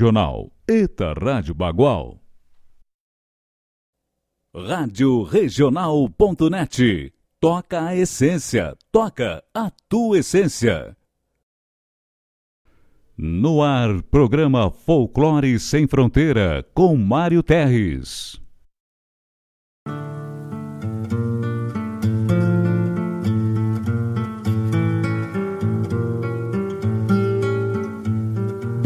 Regional. Eta Rádio Bagual. Rádio Regional.net. Toca a essência. Toca a tua essência. No ar, programa Folclore Sem Fronteira, com Mário Terres.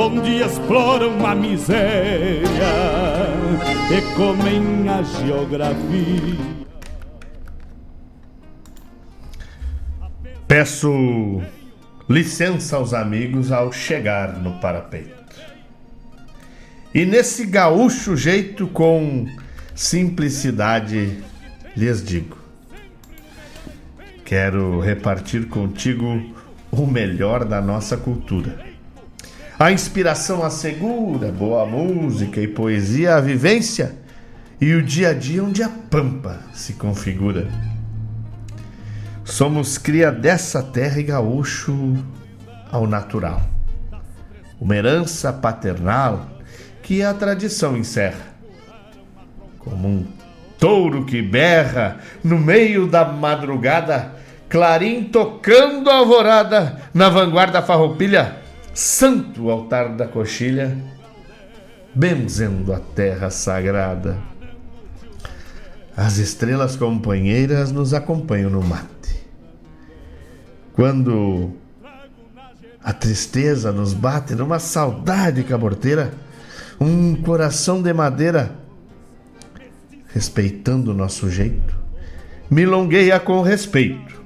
onde exploram a miséria e comem a geografia. Peço licença aos amigos ao chegar no parapeito. E nesse gaúcho jeito com simplicidade lhes digo: quero repartir contigo o melhor da nossa cultura a inspiração assegura, boa música e poesia, a vivência e o dia a dia onde a pampa se configura. Somos cria dessa terra e gaúcho ao natural. Uma herança paternal que a tradição encerra. Como um touro que berra no meio da madrugada, clarim tocando a alvorada, na vanguarda farroupilha, santo altar da coxilha, benzendo a terra sagrada. As estrelas companheiras nos acompanham no mate. Quando a tristeza nos bate numa saudade caborteira, um coração de madeira, respeitando o nosso jeito, milongueia com respeito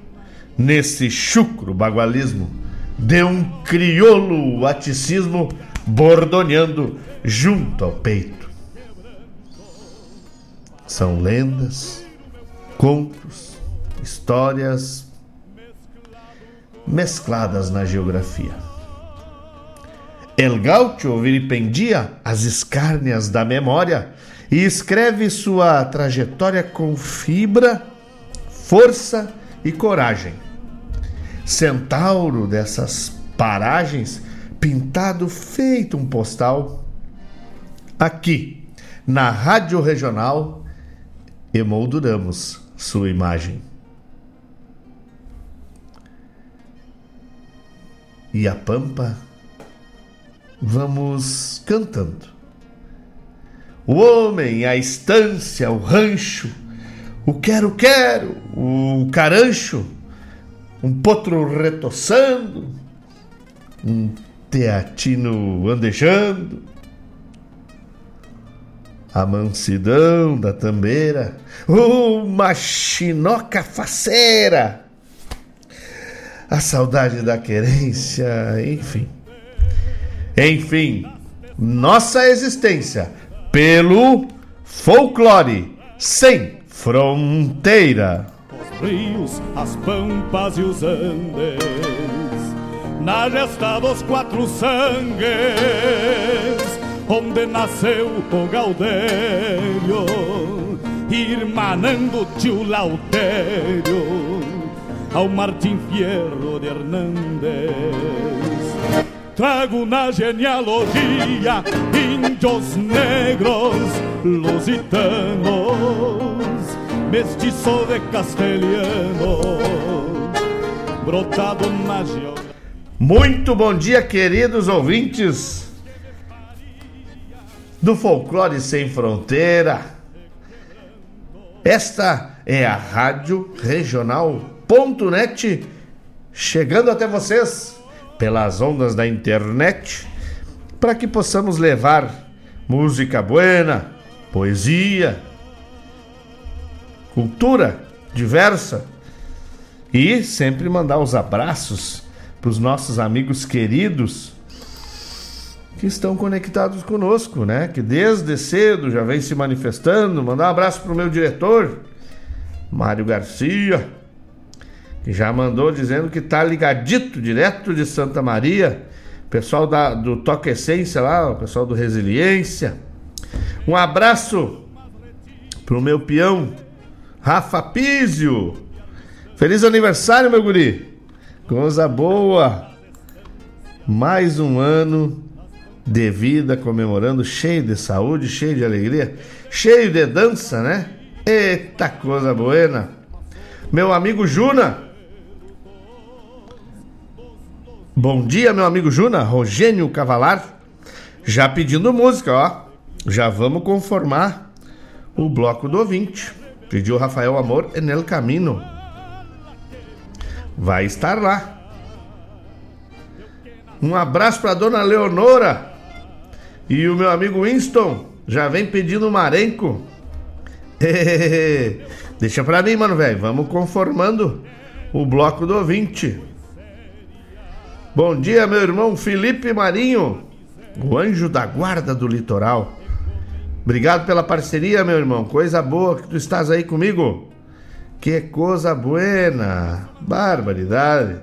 nesse chucro bagualismo de um crioulo aticismo bordoneando junto ao peito. São lendas, contos, histórias mescladas na geografia. El Gaucho vilipendia as escárnias da memória e escreve sua trajetória com fibra, força e coragem. Centauro dessas paragens, pintado feito um postal, aqui na Rádio Regional emolduramos sua imagem. E a pampa, vamos cantando. O homem, a estância, o rancho, o quero-quero, o carancho, um potro retoçando, um teatino andejando, a mansidão da tambeira, uma chinoca faceira, a saudade da querência, enfim. Enfim, nossa existência pelo folclore sem fronteira. Os rios, as pampas e os andes, na gesta dos quatro sangues onde nasceu o Gaudério, irmanando tio Lautério ao Martim Fierro de Hernández. Trago na genealogia índios negros, lusitanos, mestiço de castelhano, brotado na geografia. Muito bom dia, queridos ouvintes do Folclore Sem Fronteira. Esta é a Rádio Regional.net, chegando até vocês pelas ondas da internet, para que possamos levar música buena, poesia, cultura diversa e sempre mandar os abraços para os nossos amigos queridos que estão conectados conosco, né? Que desde cedo já vem se manifestando. Mandar um abraço pro meu diretor, Mário Garcia, que já mandou dizendo que tá ligadito direto de Santa Maria. Pessoal da, do Toque Essência lá, o pessoal do Resiliência. Um abraço pro meu peão, Rafa Pizio. Feliz aniversário, meu guri. Coisa boa. Mais um ano de vida, comemorando, cheio de saúde, cheio de alegria, cheio de dança, né? Eita coisa buena! Meu amigo Juna. Bom dia, meu amigo Juna, Rogênio Cavalar. Já pedindo música, ó. Já vamos conformar o bloco do ouvinte. Pediu Rafael Amor en el Camino. Vai estar lá. Um abraço para dona Leonora, e o meu amigo Winston já vem pedindo marenco. Deixa pra mim, mano, velho. Vamos conformando o bloco do ouvinte. Bom dia, meu irmão Felipe Marinho, o anjo da guarda do litoral. Obrigado pela parceria, meu irmão. Coisa boa que tu estás aí comigo. Que coisa buena. Barbaridade.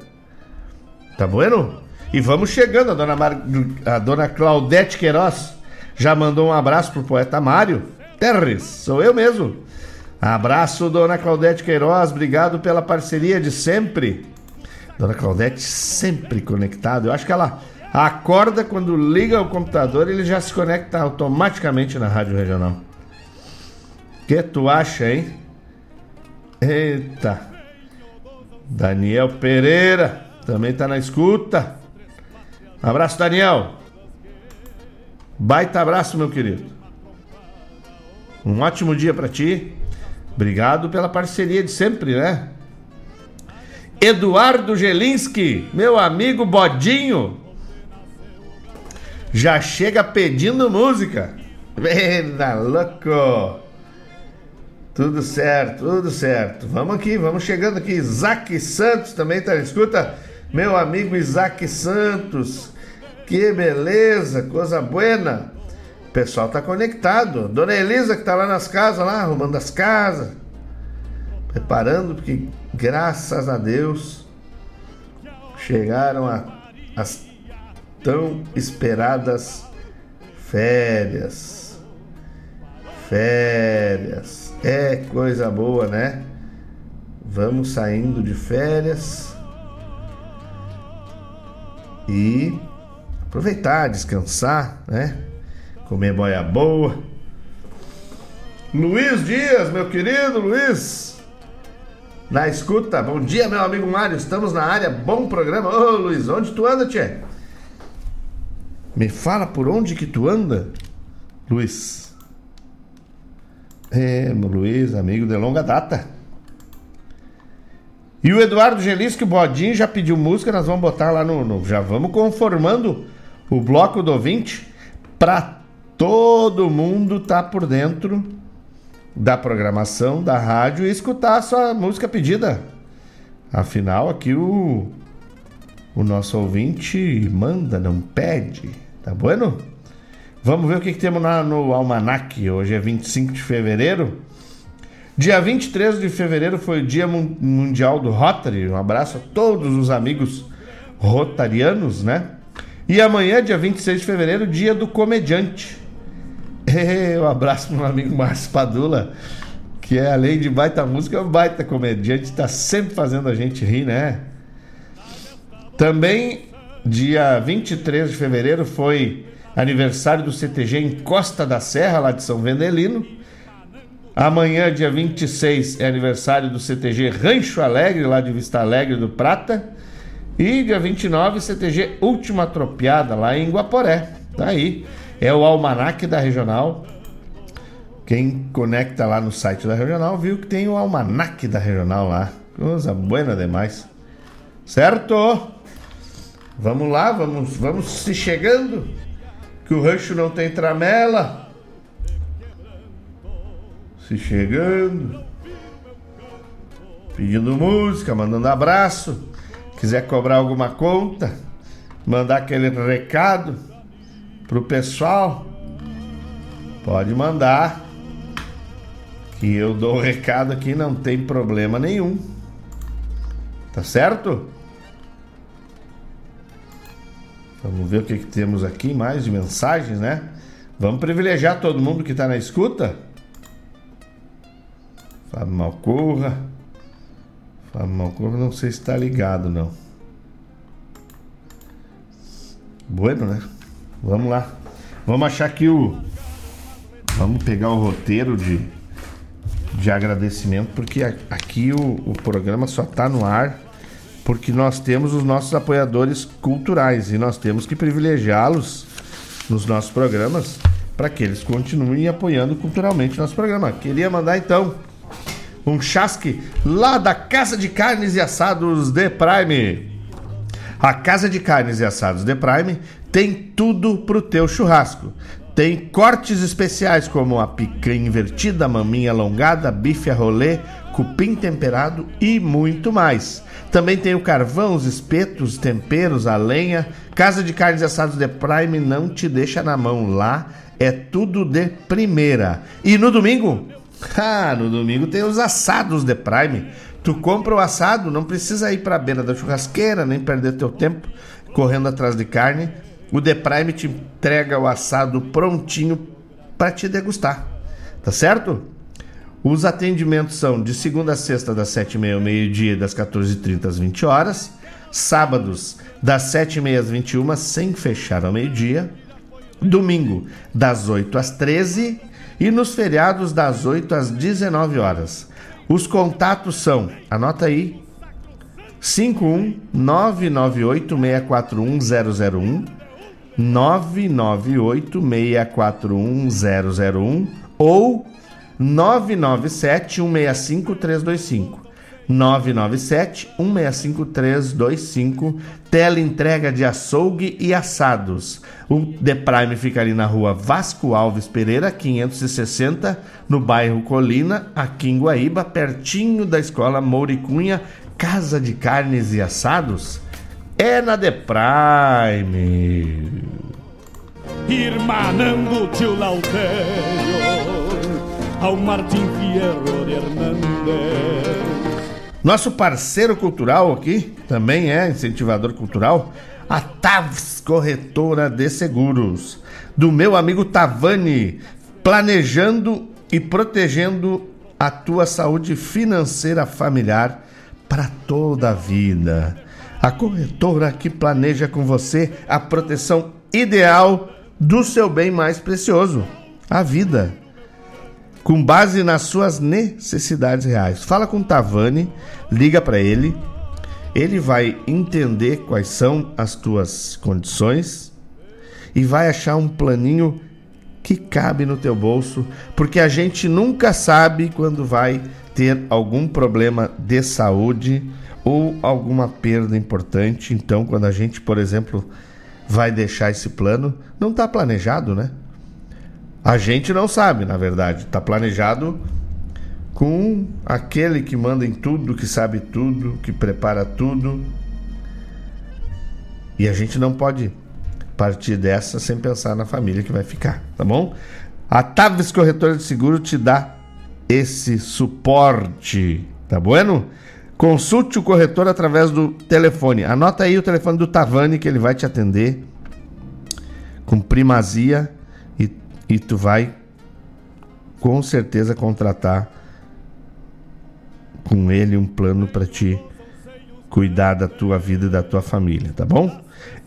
Tá bueno? E vamos chegando, a dona, Mar... a dona Claudete Queiroz já mandou um abraço pro poeta Mário Terres, sou eu mesmo. Abraço, dona Claudete Queiroz, obrigado pela parceria de sempre. Dona Claudete sempre conectada. Eu acho que ela acorda quando liga o computador, ele já se conecta automaticamente na Rádio Regional. Que tu acha, hein? Eita. Daniel Pereira também tá na escuta. abraço, Daniel. Baita abraço, meu querido. Um ótimo dia para ti. Obrigado pela parceria de sempre, né? Eduardo Gelinski, meu amigo Bodinho, já chega pedindo música. Venda, louco! Tudo certo, tudo certo. Vamos aqui, vamos chegando aqui. Isaac Santos também tá escuta. Meu amigo Isaac Santos. Que beleza, coisa buena. O pessoal tá conectado. Dona Elisa que tá lá nas casas, lá arrumando as casas. Preparando, porque graças a Deus chegaram a, as tão esperadas férias. Férias. É coisa boa, né? Vamos saindo de férias e aproveitar, descansar, né? Comer boia boa. Luiz Dias, meu querido Luiz, na escuta. Bom dia, meu amigo Mário. Estamos na área. Bom programa. Ô, Luiz, onde tu anda, tchê? Me fala por onde que tu anda, Luiz. É, Luiz, amigo de longa data. E o Eduardo Gelisco, o Bodinho, já pediu música, nós vamos botar lá no. no já vamos conformando o bloco do ouvinte para todo mundo estar tá por dentro da programação da rádio e escutar a sua música pedida. Afinal, aqui o, o nosso ouvinte manda, não pede. Tá bueno? Vamos ver o que, que temos lá no Almanac. Hoje é 25 de fevereiro. Dia 23 de fevereiro foi o Dia Mundial do Rotary. Um abraço a todos os amigos rotarianos, né? E amanhã, dia 26 de fevereiro, dia do comediante. um abraço para meu amigo Márcio Padula, que é além de baita música, é um baita comediante, está sempre fazendo a gente rir, né? Também, dia 23 de fevereiro, foi aniversário do CTG em Costa da Serra, lá de São Vendelino. Amanhã, dia 26, é aniversário do CTG Rancho Alegre, lá de Vista Alegre do Prata. E dia 29, CTG Última Tropiada, lá em Guaporé. Tá aí. É o almanac da Regional. Quem conecta lá no site da Regional viu que tem o almanac da Regional lá. Coisa buena demais. Certo? Vamos lá, vamos, vamos se chegando. Que o rancho não tem tramela se chegando, pedindo música, mandando abraço. Quiser cobrar alguma conta, mandar aquele recado pro pessoal, pode mandar. Que eu dou o recado aqui, não tem problema nenhum. Tá certo? Vamos ver o que, que temos aqui mais de mensagens, né? Vamos privilegiar todo mundo que está na escuta. Fábio Malcorra. Fábio Malcorra, não sei se está ligado, não. Bueno, né? Vamos lá. Vamos achar aqui o. Vamos pegar o roteiro de, de agradecimento, porque aqui o, o programa só está no ar porque nós temos os nossos apoiadores culturais e nós temos que privilegiá-los nos nossos programas para que eles continuem apoiando culturalmente o nosso programa. Queria mandar então um chasque lá da Casa de Carnes e Assados de Prime. A Casa de Carnes e Assados de Prime tem tudo pro teu churrasco. Tem cortes especiais como a picanha invertida, maminha alongada, bife a rolê, cupim temperado e muito mais. Também tem o carvão, os espetos, temperos, a lenha. Casa de Carnes Assados de Prime não te deixa na mão. Lá é tudo de primeira. E no domingo Ah, no domingo tem os assados de Prime. Tu compra o assado, não precisa ir para a beira da churrasqueira, nem perder teu tempo correndo atrás de carne. O The Prime te entrega o assado prontinho para te degustar. Tá certo? Os atendimentos são de segunda a sexta, das 7h30 ao meio-dia, das 14h30 às 20 horas. sábados das 7h30 às 21 sem fechar ao meio-dia, domingo das 8 às 13 e nos feriados das 8 às 19 horas. Os contatos são, anota aí, 51998641001 998641001 ou 997 165 325. 997 165 325. Tela entrega de açougue e assados. O The Prime fica ali na rua Vasco Alves Pereira, 560, no bairro Colina, aqui em Guaíba, pertinho da escola Mouricunha, Casa de Carnes e Assados. É na The Prime. Irmanando tio Lauterio ao Martim Fierro de Hernández. Nosso parceiro cultural aqui, também é incentivador cultural, a Tavs Corretora de Seguros, do meu amigo Tavani, planejando e protegendo a tua saúde financeira familiar para toda a vida. A corretora que planeja com você a proteção ideal do seu bem mais precioso, a vida com base nas suas necessidades reais. Fala com o Tavani, liga para ele, ele vai entender quais são as tuas condições e vai achar um planinho que cabe no teu bolso, porque a gente nunca sabe quando vai ter algum problema de saúde ou alguma perda importante. Então, quando a gente, por exemplo, vai deixar esse plano, não está planejado, né? A gente não sabe, na verdade. Está planejado com aquele que manda em tudo, que sabe tudo, que prepara tudo. E a gente não pode partir dessa sem pensar na família que vai ficar, tá bom? A Tavis Corretora de Seguro te dá esse suporte, tá bueno? Consulte o corretor através do telefone. Anota aí o telefone do Tavani que ele vai te atender com primazia e tu vai com certeza contratar com ele um plano para te cuidar da tua vida e da tua família, tá bom?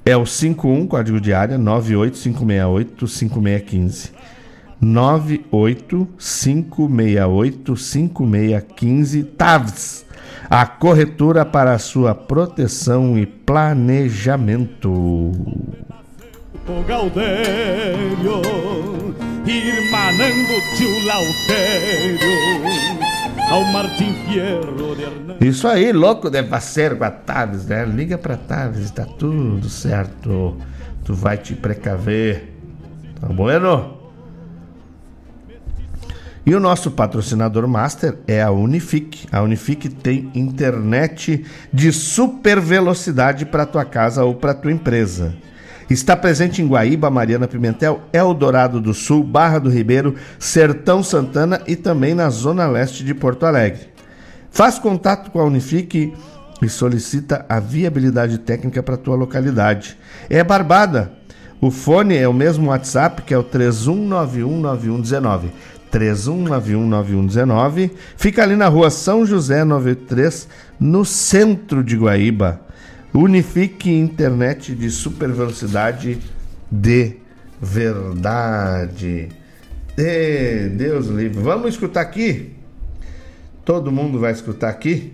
É o 51 código de área 98568 5615. 98568 5615 TAVS, a corretora para a sua proteção e planejamento o Gaudério, irmanando tio Lautério, ao Martim Fierro de. Isso aí, louco de parceiro com a Taves, né? Liga pra Taves, tá tudo certo. Tu vai te precaver. Tá bueno? E o nosso patrocinador master é a Unifique. A Unifique tem internet de super velocidade para tua casa ou para tua empresa. Está presente em Guaíba, Mariana Pimentel, Eldorado do Sul, Barra do Ribeiro, Sertão Santana e também na zona leste de Porto Alegre. Faz contato com a Unifique e solicita a viabilidade técnica para a tua localidade. É Barbada. O fone é o mesmo WhatsApp, que é o 31919119. 31919119. Fica ali na rua São José 93, no centro de Guaíba. Unifique internet de super velocidade de verdade. E Deus livre. Vamos escutar aqui? Todo mundo vai escutar aqui?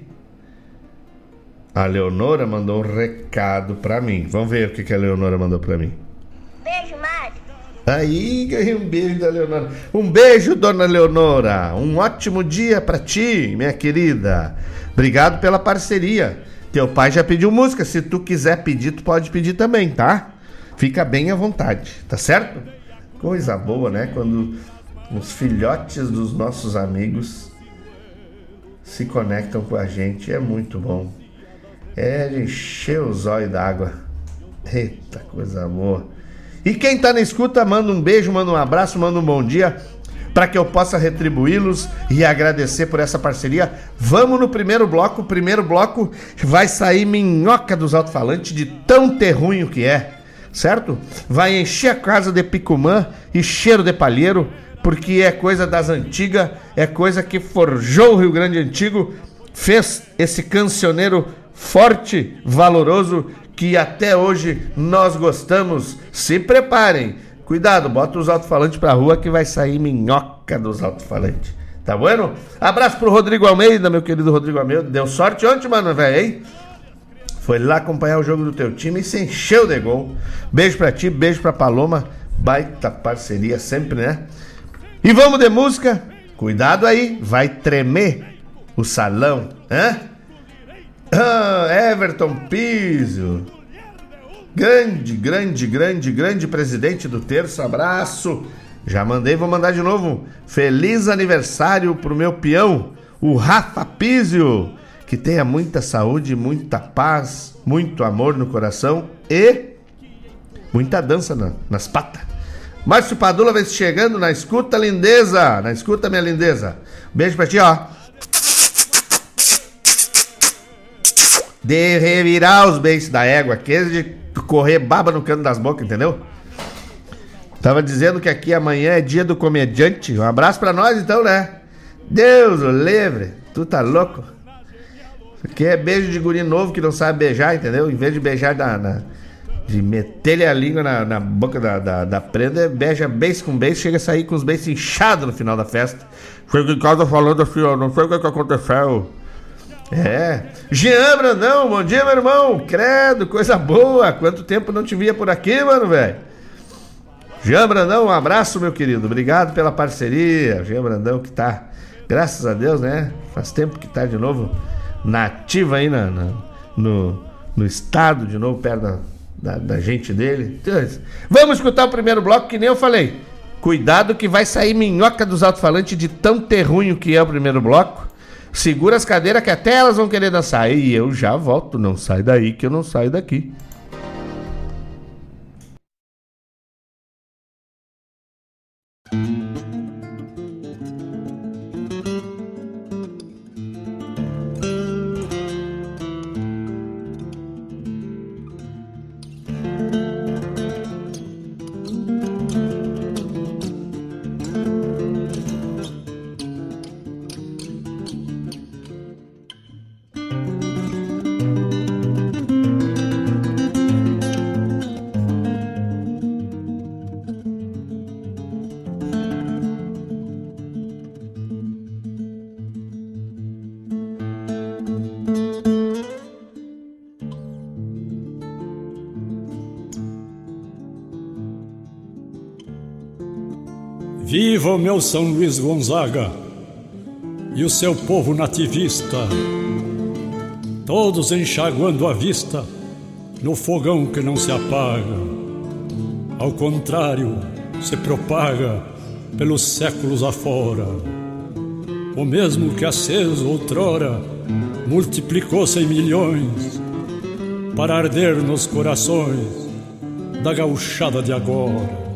A Leonora mandou um recado para mim. Vamos ver o que, que a Leonora mandou para mim. Beijo, Mário. Aí, ganhei um beijo da Leonora. Um beijo, dona Leonora. Um ótimo dia para ti, minha querida. Obrigado pela parceria. Teu pai já pediu música. Se tu quiser pedir, tu pode pedir também, tá? Fica bem à vontade, tá certo? Coisa boa, né? Quando os filhotes dos nossos amigos se conectam com a gente. É muito bom. É encher os olhos d'água. Eita, coisa boa. E quem tá na escuta, manda um beijo, manda um abraço, manda um bom dia para que eu possa retribuí-los e agradecer por essa parceria. Vamos no primeiro bloco. O primeiro bloco vai sair minhoca dos alto-falantes de tão terrunho que é, certo? Vai encher a casa de picumã e cheiro de palheiro, porque é coisa das antigas, é coisa que forjou o Rio Grande Antigo, fez esse cancioneiro forte, valoroso, que até hoje nós gostamos. Se preparem. Cuidado, bota os alto-falantes pra rua que vai sair minhoca dos alto-falantes. Tá bueno? Abraço pro Rodrigo Almeida, meu querido Rodrigo Almeida. Deu sorte ontem, mano, velho, hein? Foi lá acompanhar o jogo do teu time e se encheu de gol. Beijo pra ti, beijo pra Paloma. Baita parceria sempre, né? E vamos de música. Cuidado aí, vai tremer o salão, hã? Ah, Everton Piso. Grande, grande, grande, grande presidente do terço. Abraço. Já mandei, vou mandar de novo. Feliz aniversário pro meu peão, o Rafa Pizio. Que tenha muita saúde, muita paz, muito amor no coração e muita dança na, nas patas. Márcio Padula vem chegando na escuta, lindeza. Na escuta, minha lindeza. Beijo pra ti, ó. De revirar os beiços da égua, aquele de correr baba no cano das bocas, entendeu? Tava dizendo que aqui amanhã é dia do comediante. Um abraço pra nós então, né? Deus o livre. Tu tá louco? Isso aqui é beijo de guri novo que não sabe beijar, entendeu? Em vez de beijar na. na de meter-lhe a língua na, na boca da, da, da, prenda, beija beijo com beijo, chega a sair com os beijos inchados no final da festa. Chega em casa falando assim, ó, não sei o que, que aconteceu. É. Jean Brandão, bom dia, meu irmão. Credo, coisa boa. Quanto tempo não te via por aqui, mano, velho. Jean Brandão, um abraço, meu querido. Obrigado pela parceria. Jean Brandão que tá, graças a Deus, né? Faz tempo que tá de novo nativa aí na, na no, no estado, de novo, perto da, da, da gente dele. Vamos escutar o primeiro bloco, que nem eu falei. Cuidado que vai sair minhoca dos alto-falantes de tão terrunho que é o primeiro bloco. Segura as cadeiras que até elas vão querer dançar. E eu já volto. Não sai daí que eu não saio daqui. Meu São Luís Gonzaga e o seu povo nativista, todos enxaguando a vista no fogão que não se apaga. Ao contrário, se propaga pelos séculos afora. O mesmo que aceso outrora multiplicou-se em milhões para arder nos corações da gauchada de agora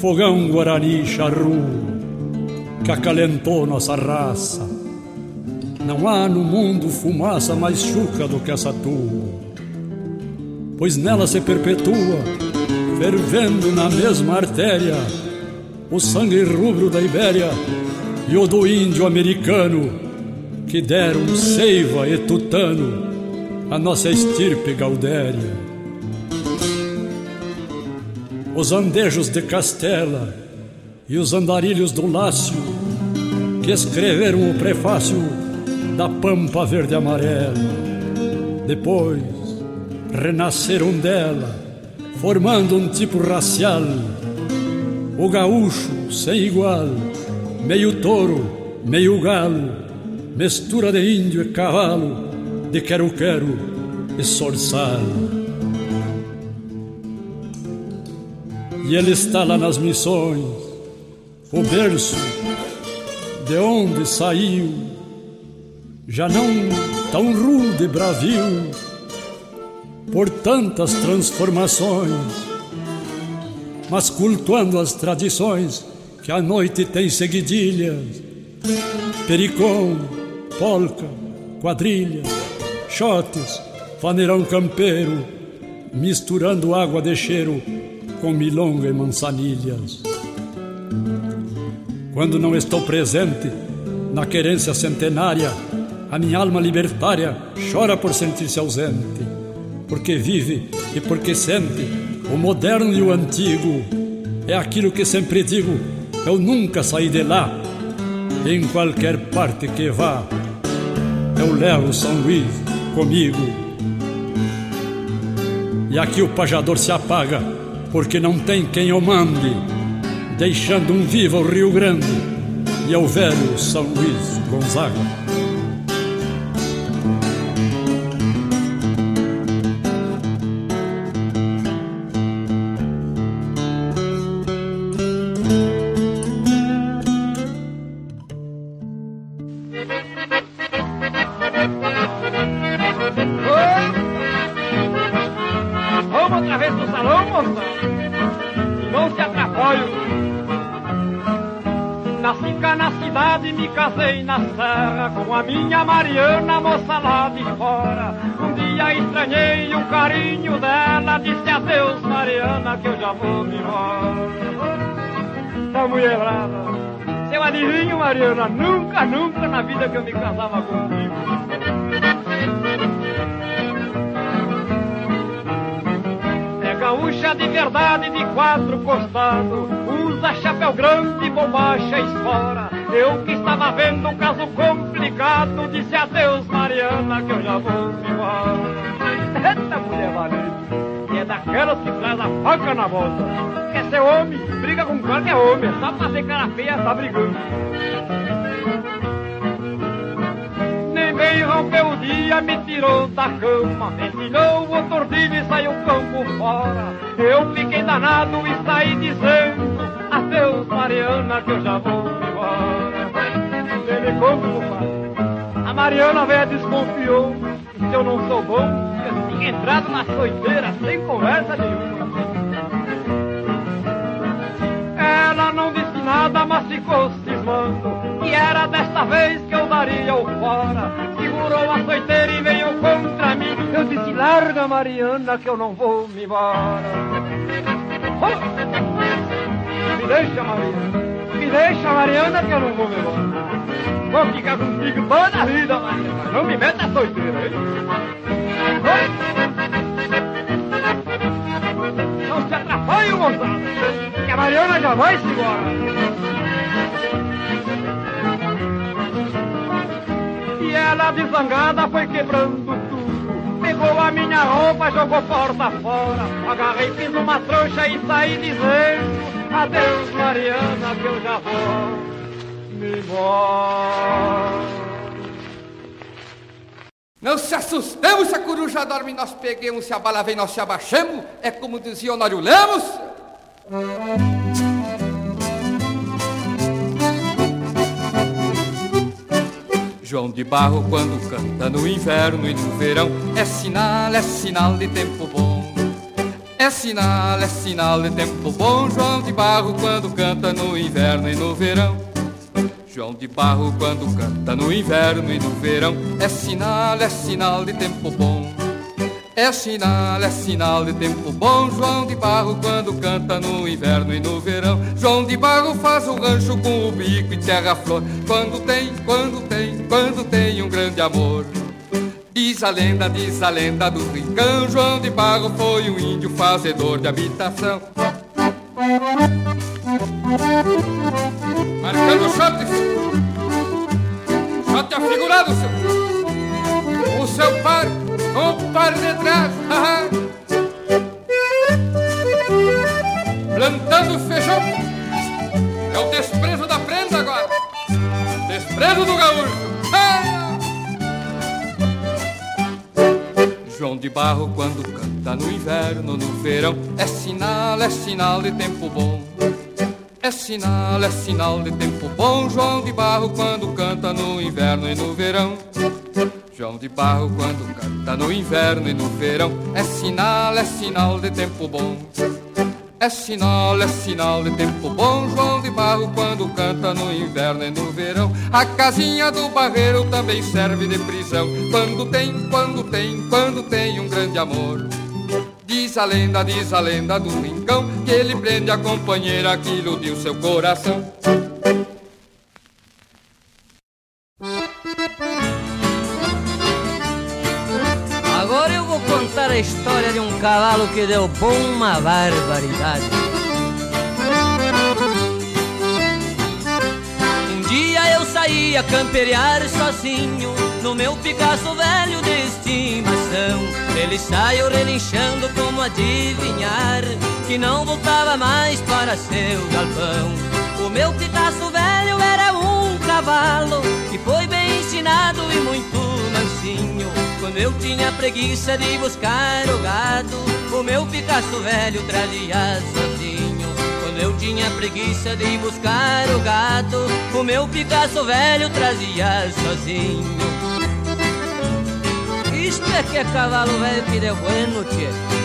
fogão guarani charru que acalentou nossa raça. Não há no mundo fumaça mais chuca do que essa tua, pois nela se perpetua, fervendo na mesma artéria, o sangue rubro da Ibéria e o do índio americano, que deram seiva e tutano a nossa estirpe gaudéria os andejos de Castela e os andarilhos do Lácio, que escreveram o prefácio da Pampa Verde Amarela. Depois renasceram dela, formando um tipo racial, o gaúcho sem igual, meio touro, meio galo, mistura de índio e cavalo, de quero-quero e sorçal. E ele está lá nas missões, o berço de onde saiu, já não tão rude e bravio, por tantas transformações, mas cultuando as tradições que a noite tem seguidilhas, pericom, polca, quadrilha, chotes, faneirão campeiro, misturando água de cheiro com milonga e mansanilhas. Quando não estou presente na querência centenária, a minha alma libertária chora por sentir-se ausente, porque vive e porque sente o moderno e o antigo. É aquilo que sempre digo, eu nunca saí de lá, em qualquer parte que vá, eu levo São Luís comigo. E aqui o pajador se apaga, porque não tem quem o mande, deixando um vivo o Rio Grande e é o velho São Luís Gonzaga. Vou me embora. Tá mulherada, seu adivinho, Mariana, nunca, nunca na vida que eu me casava contigo. É gaúcha de verdade, de quatro costados, usa chapéu grande, bombacha esfora. Eu que estava vendo um caso complicado, disse adeus, Mariana, que eu já vou embora. Eita mulher valente, daquelas que traz a faca na volta. Quer ser homem, briga com qualquer homem, só pra ser cara feia tá brigando. Nem bem rompeu o dia, me tirou da cama, ensinou o tordilho e saiu campo fora. Eu fiquei danado e saí dizendo, adeus, Mariana, que eu já vou embora conta, compadre. A Mariana velha desconfiou se eu não sou bom, entrado na soiteira sem conversa nenhuma. Ela não disse nada, mas ficou cismando. E era desta vez que eu daria o fora. Segurou a soiteira e veio contra mim. Eu disse, larga Mariana que eu não vou me embora. Oh! Me deixa, Mariana. Me deixa, Mariana, que eu não vou me embora. Vou ficar contigo toda a vida, Maria. Não me meta solteira, hein? Moçada, que a Mariana já vai-se embora. E ela, desangada, foi quebrando tudo. Pegou a minha roupa, jogou porta fora. Agarrei, fiz uma trouxa e saí dizendo: Adeus, Mariana, que eu já vou me Não se assustemos se a coruja dorme, nós peguemos, se a bala vem, nós se abaixemos. É como dizia Honório Lemos. João de Barro quando canta no inverno e no verão É sinal, é sinal de tempo bom. É sinal, é sinal de tempo bom João de Barro quando canta no inverno e no verão. João de Barro quando canta no inverno e no verão É sinal, é sinal de tempo bom É sinal, é sinal de tempo bom. João de Barro quando canta no inverno e no verão João de Barro faz o rancho com o bico e terra flor Quando tem, quando tem, quando tem um grande amor. Diz a lenda, diz a lenda do rincão João de Barro foi um índio fazedor de habitação. Marcando shot, shot afigurado, seu. O seu par, o par de trás, Plantando feijão, é o desprezo da prenda agora. Desprezo do gaúcho. João de Barro quando canta no inverno, no verão, é sinal, é sinal de tempo bom. É sinal, é sinal de tempo bom, João de Barro quando canta no inverno e no verão. João de Barro quando canta no inverno e no verão, é sinal, é sinal de tempo bom. É sinal, é sinal de tempo bom, João de Barro quando canta no inverno e no verão. A casinha do barreiro também serve de prisão, quando tem, quando tem, quando tem um grande amor. Diz a lenda, diz a lenda do rincão, que ele prende a companheira que iludiu seu coração. Cavalo que deu bom uma barbaridade. Um dia eu saí a camperear sozinho no meu Picasso velho de estimação. Ele saiu relinchando como adivinhar que não voltava mais para seu galpão. O meu Picasso velho era um cavalo que foi bem ensinado e muito mansinho. Quando eu tinha preguiça de buscar o gado, o meu Picasso velho trazia sozinho. Quando eu tinha preguiça de buscar o gado, o meu Picasso velho trazia sozinho. Isto é que é cavalo velho que deu bueno, tchê.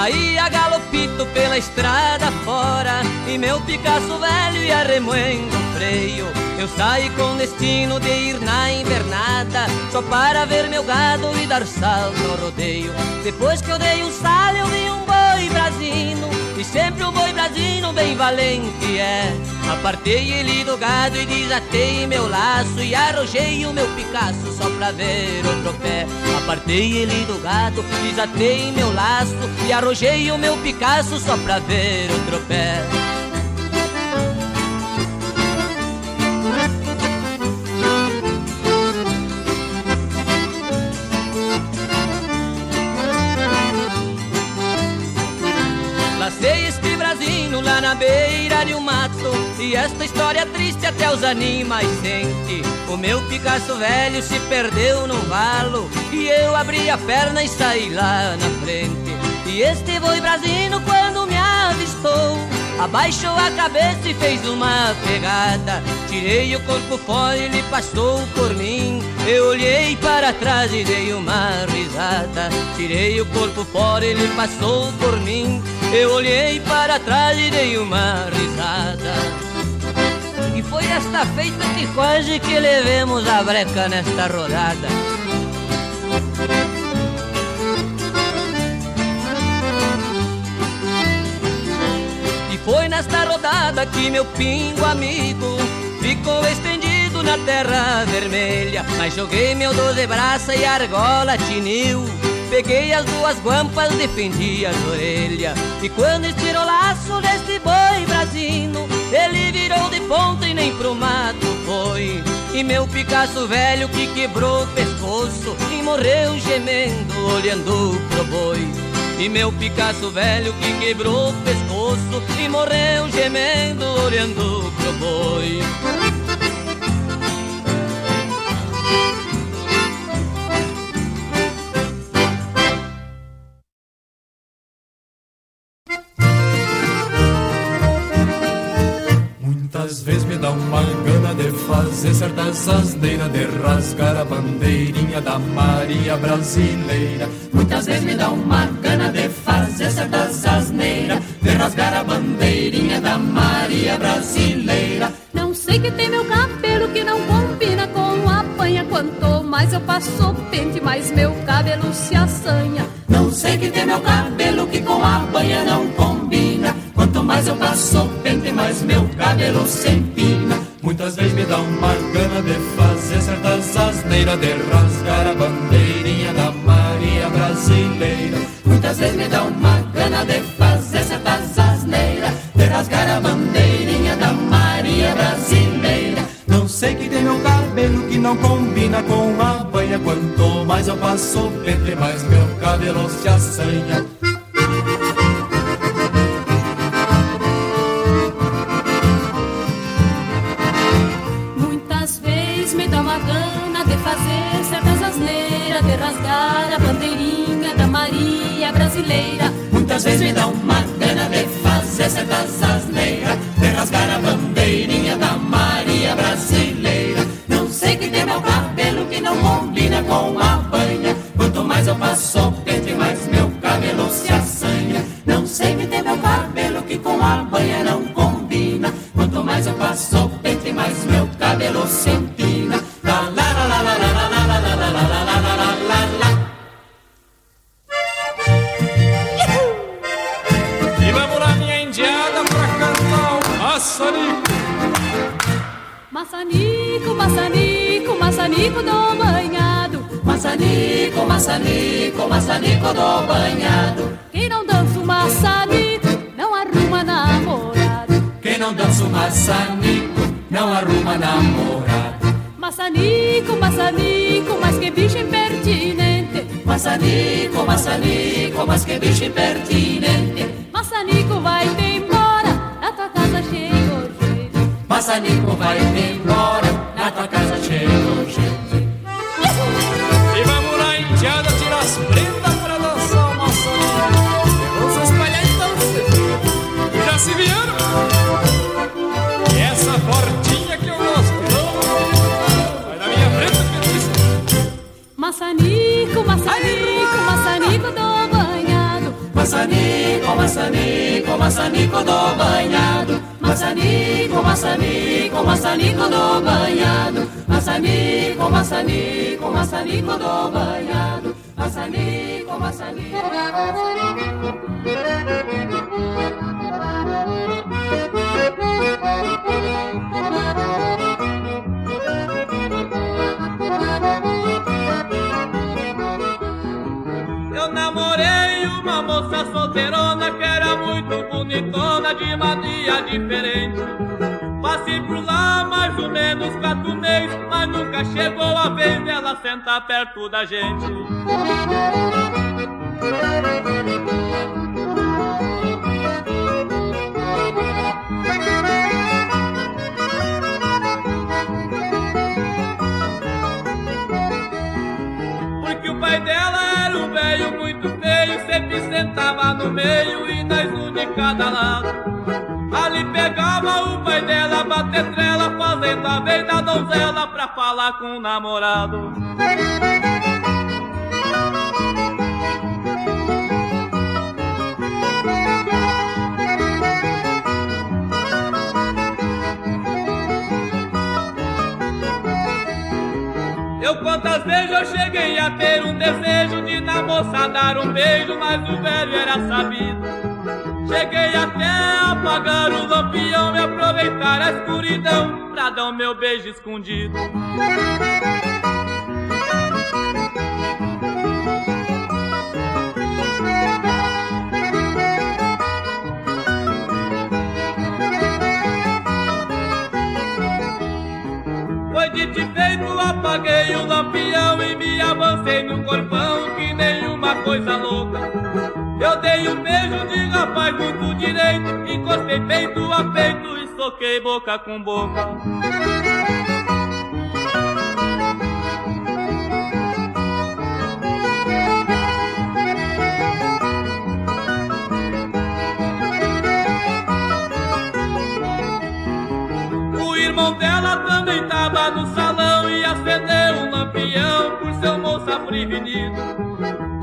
Saía galopito pela estrada fora E meu Picasso velho ia remoendo o freio. Eu saí com destino de ir na invernada Só para ver meu gado e dar salto no rodeio. Depois que eu dei um salto eu vi um boi brasino e sempre um boi brasino bem valente é Apartei ele do gado e desatei meu laço E arrojei o meu Picasso só pra ver o tropé. Apartei ele do gado, desatei meu laço E arrojei o meu Picasso só pra ver o tropé na beira de um mato. E esta história triste até os animais sente. O meu Picasso velho se perdeu no valo. E eu abri a perna e saí lá na frente. E este boi brasino quando me avistou Abaixou a cabeça e fez uma pegada. Tirei o corpo fora e ele passou por mim. Eu olhei para trás e dei uma risada. Tirei o corpo fora e ele passou por mim Eu olhei para trás e dei uma risada E foi esta feita que quase que levemos a breca nesta rodada Foi nesta rodada que meu pingo amigo ficou estendido na terra vermelha. Mas joguei meu doze braça e argola tiniu. Peguei as duas guampas, defendi as orelhas. E quando estirou o laço desse boi brasino, ele virou de ponta e nem pro mato foi. E meu Picasso velho que quebrou o pescoço e morreu gemendo, olhando pro boi. E meu Picasso velho que quebrou o pescoço E morreu gemendo, olhando pro boi fazer certas asneiras De rasgar a bandeirinha da Maria Brasileira. Muitas vezes me dá uma gana de fazer certas asneiras De rasgar a bandeirinha da Maria Brasileira. Não sei que tem meu cabelo que não combina com a panha. Quanto mais eu passo pente, mais meu cabelo se assanha. Não sei que tem meu cabelo que com a banha não combina Mais eu passo pente, mais meu cabelo se empina Muitas vezes me dá uma gana de fazer certas asneiras De rasgar a bandeirinha da Maria Brasileira. Muitas vezes me dá uma gana de fazer certas asneiras De rasgar a bandeirinha da Maria Brasileira. Não sei que tem meu cabelo que não combina com a banha. Quanto mais eu passo pente, mais meu cabelo se assanha a bandeirinha da Maria brasileira. Muitas vezes me dá uma gana de fazer certas asneiras, de rasgar a bandeirinha da Maria brasileira. Não sei que tem meu cabelo que não combina com a banha. Quanto mais eu passo pente, mais meu cabelo se assanha. Não sei que tem meu cabelo que com a banha não combina. Maçanico, maçanico, mas que bicho impertinente. Maçanico vai-te embora, na tua casa chegou gente. Maçanico Maçanico, maçanico, maçanico do banhado. Maçanico, maçanico, maçanico do banhado. Maçanico, maçanico, maçanico do banhado. Maçanico, maçanico, moça solteirona que era muito bonitona, de mania diferente. Passei por lá mais ou menos quatro meses, mas nunca chegou a vez dela sentar perto da gente. Sempre sentava no meio e nas um de cada lado. Ali pegava o pai dela, bater trela, fazendo a vez da donzela pra falar com o namorado. Quantas vezes eu cheguei a ter um desejo de na moça dar um beijo, mas o velho era sabido. Cheguei até apagar o lampião e aproveitar a escuridão pra dar o meu beijo escondido. Foi dito e feito, apaguei o lampião e me avancei no corpão que nenhuma coisa louca. Eu dei um beijo de rapaz muito direito, encostei peito a peito e soquei boca com boca. Dela também tava no salão e acendeu um lampião por seu moça prevenido.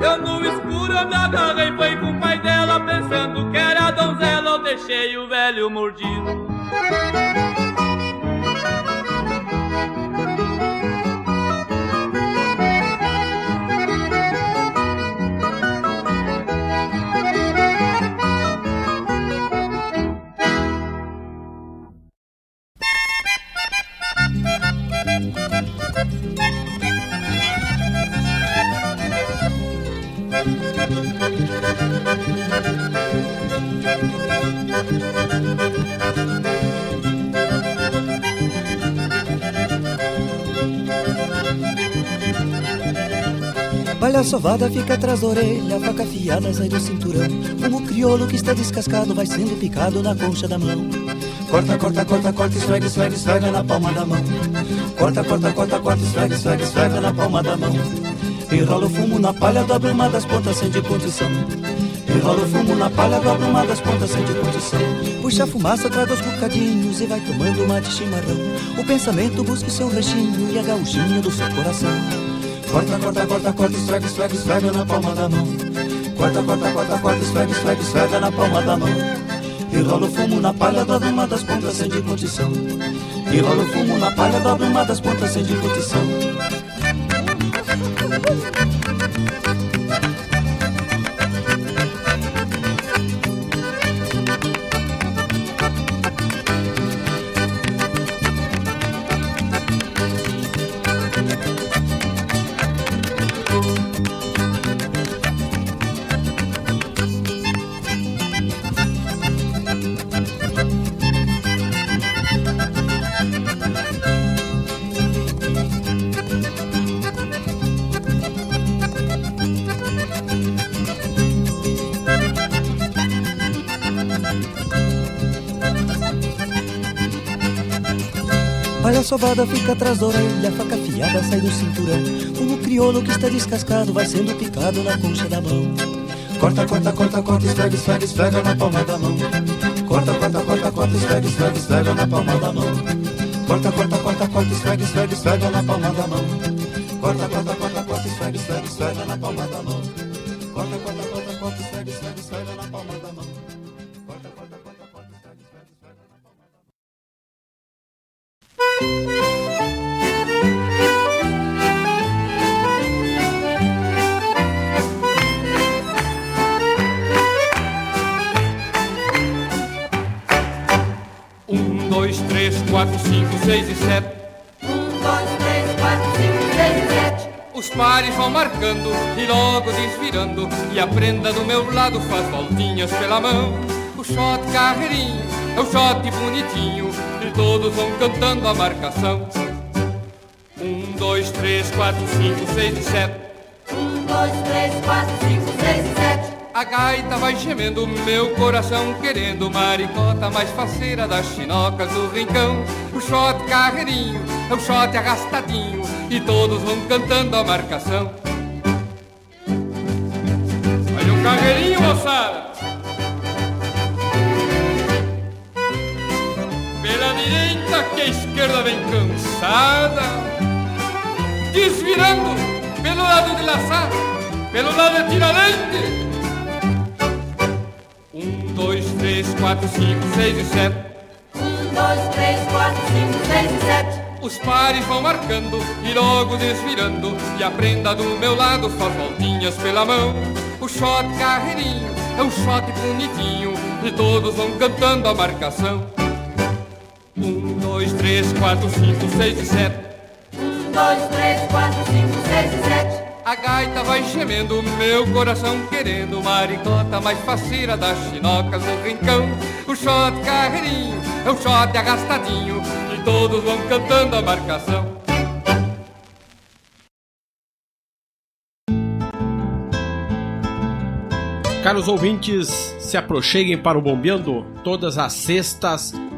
Eu no escuro eu me agarrei, foi com o pai dela, pensando que era donzela, eu deixei o velho mordido. Sovada fica atrás da orelha, faca afiada sai do cinturão. Fumo crioulo que está descascado vai sendo picado na concha da mão. Corta, corta, corta, corta, esfrega, esfrega, esfrega na palma da mão. Corta, corta, corta, corta, esfrega, esfrega, esfrega na palma da mão. Enrola o fumo na palha, dobra uma das pontas sem de condição. Enrola o fumo na palha, dobra uma das pontas sem de condição. Puxa a fumaça, traga os bocadinhos e vai tomando uma de chimarrão. O pensamento busca o seu ranchinho e a gauchinha do seu coração. Corta, corta, corta, corta, esfrega, esfrega, esfrega na palma da mão. Corta, corta, corta, corta, esfrega, esfrega, esfrega na palma da mão. Enrola o fumo na palha, dobra uma das pontas sem de condição. Enrola o fumo na palha, dobra uma das pontas sem de condição. Sovada fica atrás da orelha, faca afiada sai do cinturão. Fumo crioulo que está descascado vai sendo picado na concha da mão. Corta, corta, corta, corta, esfrega, esfrega, esfrega na palma da mão. Corta, corta, corta, corta, esfrega, esfrega, esfrega na palma da mão. Corta, corta, corta, corta, esfrega, esfrega, esfrega na palma da mão. Corta, corta, corta, corta, esfrega, esfrega, esfrega na palma da mão. Pela mão O shot carreirinho é o shot bonitinho E todos vão cantando a marcação. Um, dois, três, quatro, cinco, seis e sete. Um, dois, três, quatro, cinco, seis e sete. A gaita vai gemendo, meu coração querendo Maricota mais faceira das chinocas do rincão. O shot carreirinho é o shot arrastadinho E todos vão cantando a marcação. Olha o carreirinho, moçada esquerda vem cansada Desvirando pelo lado de laçar Pelo lado de tiradente um, dois, três, quatro, cinco, seis e sete. Um, dois, três, quatro, cinco, seis e sete. Os pares vão marcando e logo desvirando. E a prenda do meu lado faz voltinhas pela mão. O shot carreirinho é um shot bonitinho. E todos vão cantando a marcação Um, dois, três, quatro, cinco, seis e sete. Um, dois, três, quatro, cinco, seis e sete. A gaita vai gemendo, meu coração querendo Maricota mais faceira das chinocas do rincão. O shot carreirinho é um shot arrastadinho E todos vão cantando a marcação. Caros ouvintes, se aproxeguem para o Bombeando todas as sextas,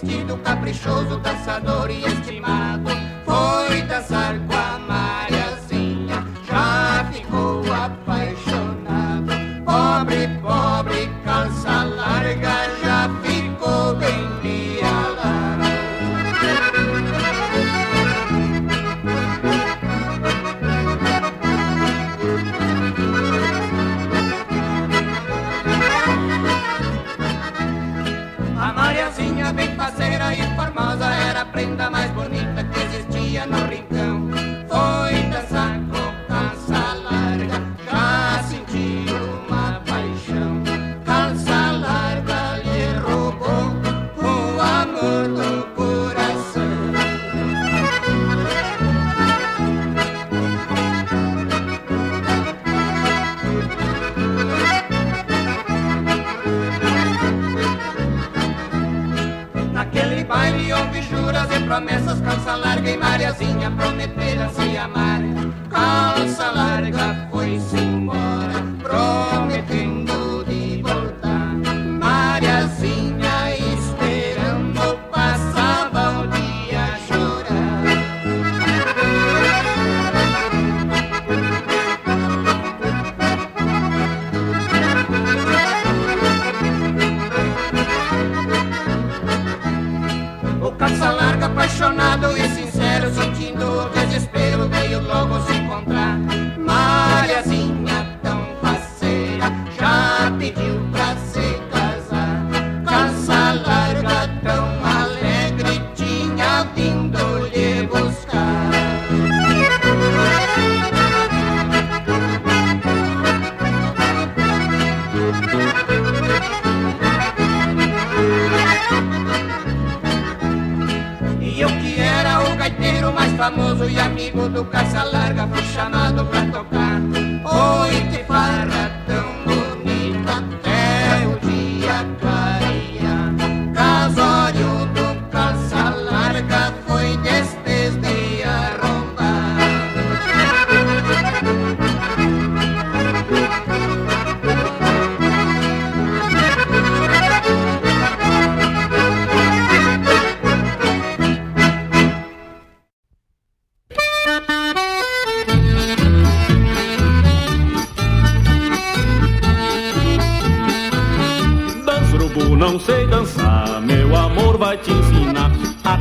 Vestido, caprichoso, dançador e estimado. Foi dançar com promessas Calça larga e Mariazinha prometeram se amar. Calça larga foi-se embora Prometendo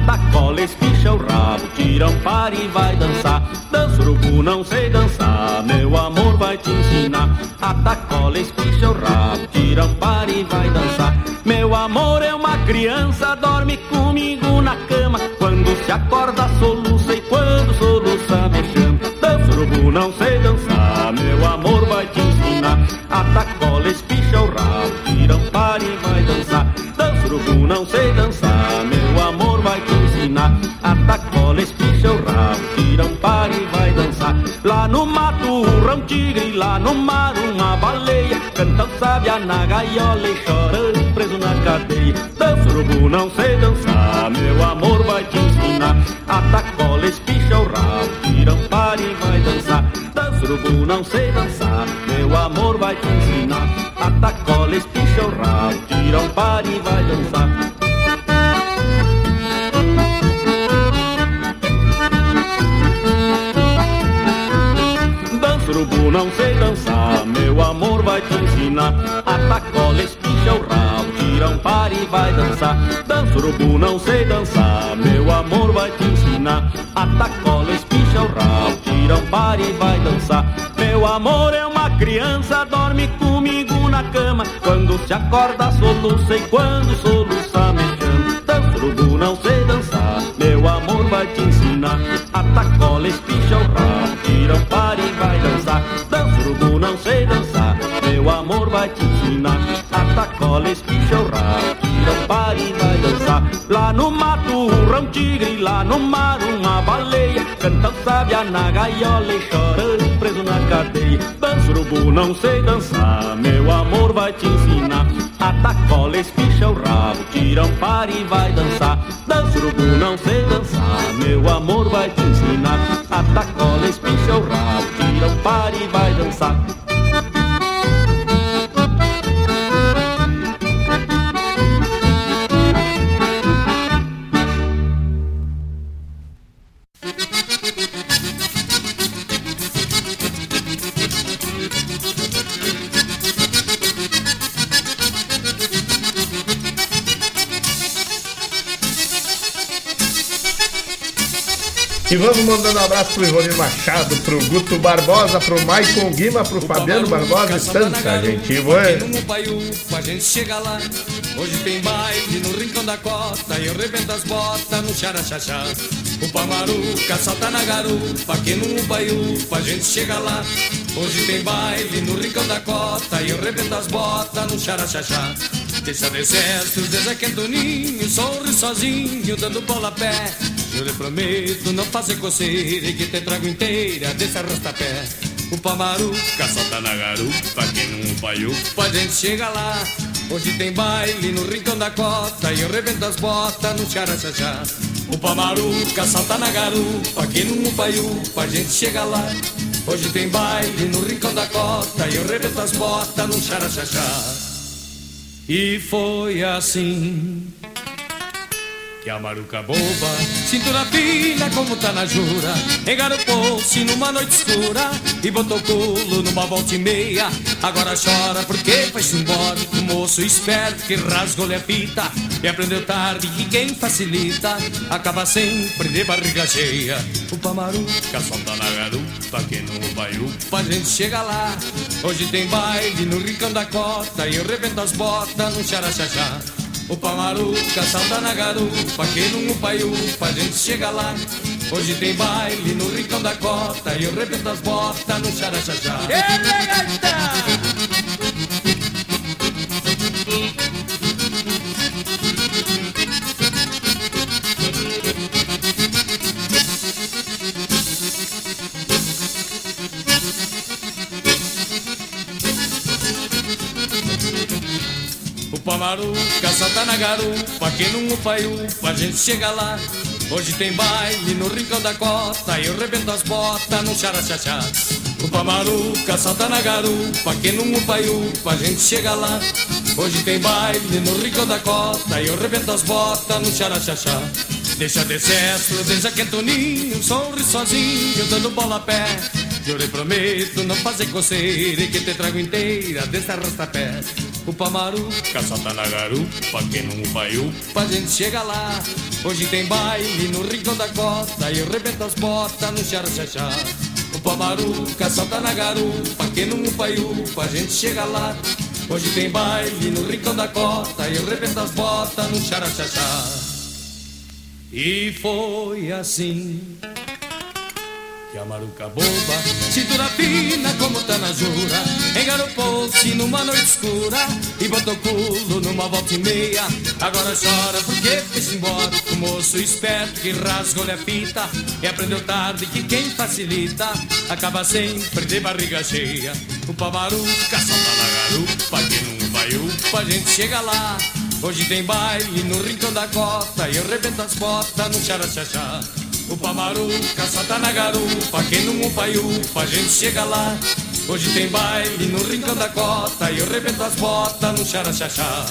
Atacola, espicha o rabo, tira um par e vai dançar. Dança urubu, não sei dançar, meu amor vai te ensinar. Atacola, espicha o rabo, tira um par e vai dançar. Meu amor é uma criança, dorme comigo na cama. Quando se acorda, soluça e quando soluça me chama. Dança urubu, não sei dançar, meu amor vai te ensinar. Atacola, espicha o rabo, tira um par e vai dançar. Dança urubu, não sei dançar, Sábia na gaiola e chora preso na cadeia. Dança urubu, não sei dançar, meu amor vai te ensinar. Atacola, espicha o rabo, tira um e vai dançar. Dança urubu, não sei dançar, meu amor vai te ensinar. Atacola, espicha o rabo, tira um e vai dançar. Dança urubu, não sei ensinar. Atacola, o rabo, tira um par e vai dançar. Dança urubu, não sei dançar, meu amor vai te ensinar. Atacola, espicha o rabo, tira um par e vai dançar. Meu amor é uma criança, dorme comigo na cama. Quando se acorda, soluça e quando soluça me chama. Dança urubu, não sei dançar, meu amor vai te ensinar. Atacola, espicha o rabo, tira um par e vai dançar. Dança urubu, não sei dançar, meu amor vai te ensinar. Atacola, espicha o rabo, tira um par e vai dançar. Lá no mato um tigre, lá no mar uma baleia. Canta o sábia na gaiola e chora preso na cadeia. Dança urubu, não sei dançar, meu amor vai te ensinar. Atacola, espicha o rabo, tira um e vai dançar. Dança urubu, não sei dançar, meu amor vai te ensinar. Atacola, espicha o rabo, tira um e vai dançar. E vamos mandando um abraço pro Ivonir Machado, pro Guto Barbosa, pro Maicon Guima, pro Fabiano Barbosa e tanta gente. Ivone. no Baiufa, a gente chega lá. Hoje tem baile no Rincão da Cota e eu rebento as botas no Xaraxaxá. O Pamaruca salta na garupa, aqui no Baiufa, a gente chega lá. Hoje tem baile no Rincão da Cota e eu rebento as botas no Xaraxaxá. Deixa de exército, desde que Antoninho, sorri sozinho, dando bola a pé. Eu lhe prometo não fazer coceira e que te trago inteira desse arrastapé. O Pamaruca solta na garupa, quem não baiupa, a gente chega lá. Hoje tem baile no Rincão da Cota e eu rebento as botas no Xaraxaxá. O Pamaruca salta na garupa, quem não baiupa, a gente chega lá. Hoje tem baile no Rincão da Cota e eu rebento as botas no Xaraxaxá. E foi assim que a maruca boba, cintura fina como tá na jura, engarupou-se numa noite escura e botou culo numa volta e meia. Agora chora porque foi-se embora o moço esperto que rasgou-lhe a fita e aprendeu tarde que quem facilita acaba sempre de barriga cheia. O pamaruca solta na garupa, que no baiupa a gente chega lá. Hoje tem baile no Rincão da Cota e eu rebento as botas no xaraxaxá. O Pamaruca salta na garupa, que no Upaiupa a gente chega lá. Hoje tem baile no Rincão da Cota e eu rebento as botas no Xaraxaxá. Pamaruca, salta na garupa, quem não upa e upa, a gente chega lá. Hoje tem baile no rincão da cota, eu rebento as botas no xaraxaxá. O Pamaruca, salta na garupa, quem não upa e upa, a gente chega lá. Hoje tem baile no rincão da cota, eu rebento as botas no xaraxaxá. Deixa de excesso, deixa quentoninho, sorri sozinho, dando bola a pé. Jurei, prometo não fazer coceira e que te trago inteira desse arrasta-pé. O Pamaruca solta na garupa, quem não upa e upa, a gente chega lá. Hoje tem baile no rincão da costa e eu as botas no xaraxaxá. O Pamaruca solta na garupa, quem não upa e upa, a gente chega lá. Hoje tem baile no rincão da costa e eu as botas no xaraxaxá. E foi assim que a maruca boba, cintura fina como tá na jura, engaropou-se numa noite escura e botou culo numa volta e meia. Agora chora porque fez embora o moço esperto que rasgou-lhe a fita e aprendeu tarde que quem facilita acaba sempre de barriga cheia. O pavaruca solta na garupa, que não vai upa, a gente chega lá. Hoje tem baile no rincão da cota e eu rebento as botas no xaraxaxá. O Pamaruca solta na garupa, quem não upa e upa, a gente chega lá. Hoje tem baile no rincão da cota e eu rebento as botas no xaraxaxá.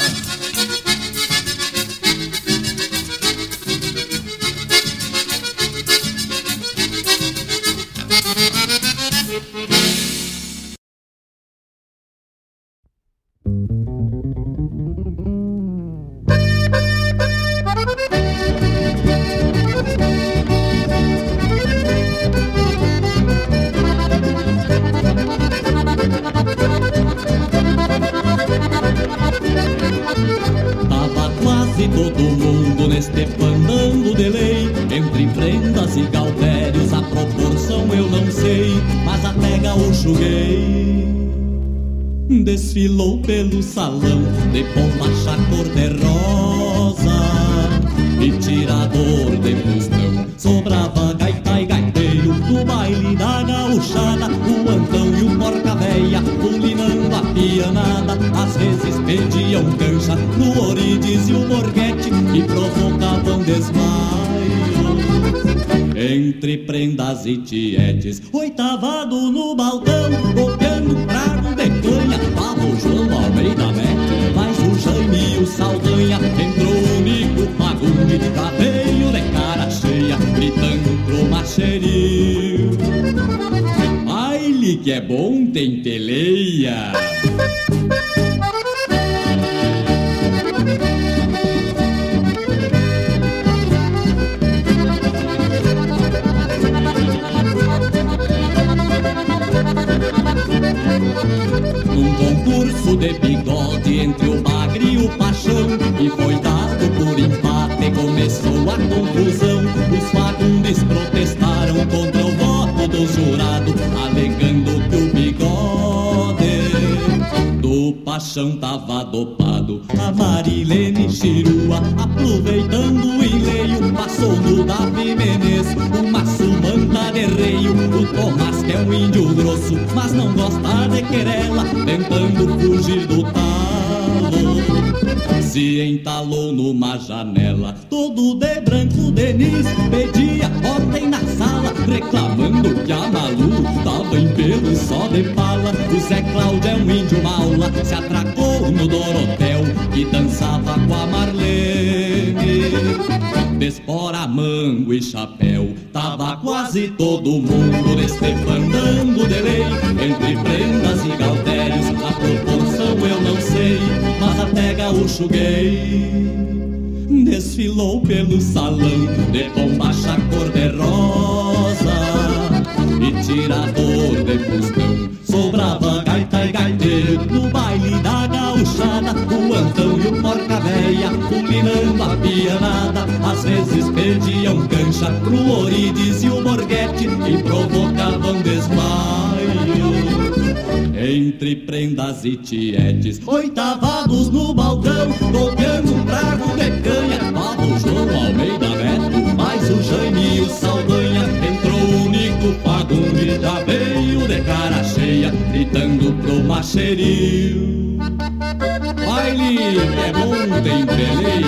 Tava todo mundo neste pandango de lei. Entre prendas e galvérios a proporção eu não sei Mas até gaúcho gay Desfilou pelo salão de bombacha cor-de-rosa E tirador de bustão. Sobrava gaita e gaiteiro No baile da gauchada Pulinando a pianada Às vezes pediam cancha No Orides e o Borghetti E provocavam desmaios entre prendas e tietes Oitavado no balcão Copiando prato de canha Pavo João Almeida mete Mas o Jaime e o Saldanha Entrou o Nico Fagunde Já veio de cara cheia Gritando pro macheril Baile que é bom tem teleia concurso de bigode entre o bagre e o paixão E foi dado por empate, começou a confusão. Os fagundes protestaram contra o voto do jurado Alegando que o bigode do paixão tava dopado. A Marilene Chirua, aproveitando o enleio Passou no Davi Menez, uma de reio O Tomás que é um índio grosso, mas não gosta de querela Tentando fugir do talo. Se entalou numa janela Todo de branco Denis pedia ordem na sala Reclamando que a Malu tava em pelo só de pala. O Zé Cláudio é um índio maula Se atracou no Dorotel Que dançava com a Marlene Despora, mango e chapéu. Tava quase todo mundo neste fandango de lei. Entre prendas e galtérios A proporção eu não sei. Mas até gaúcho gay Desfilou pelo salão De bombacha cor-de-rosa E tirador de pustão Sobrava gaita e gaiteiro No baile da gauchada O Antão Porca Véia Pulinando a pianada Às vezes pediam cancha Pro Orides e o Borghetti E provocavam desmaio. Entre prendas e tietes Oitavados no balcão Golpeando um trago de canha Pavo João Almeida Neto Mais o Jaime e o Saldanha Entrou o Nico Fagundes Já veio de cara cheia Gritando pro macheril baile, é bunda em Belém.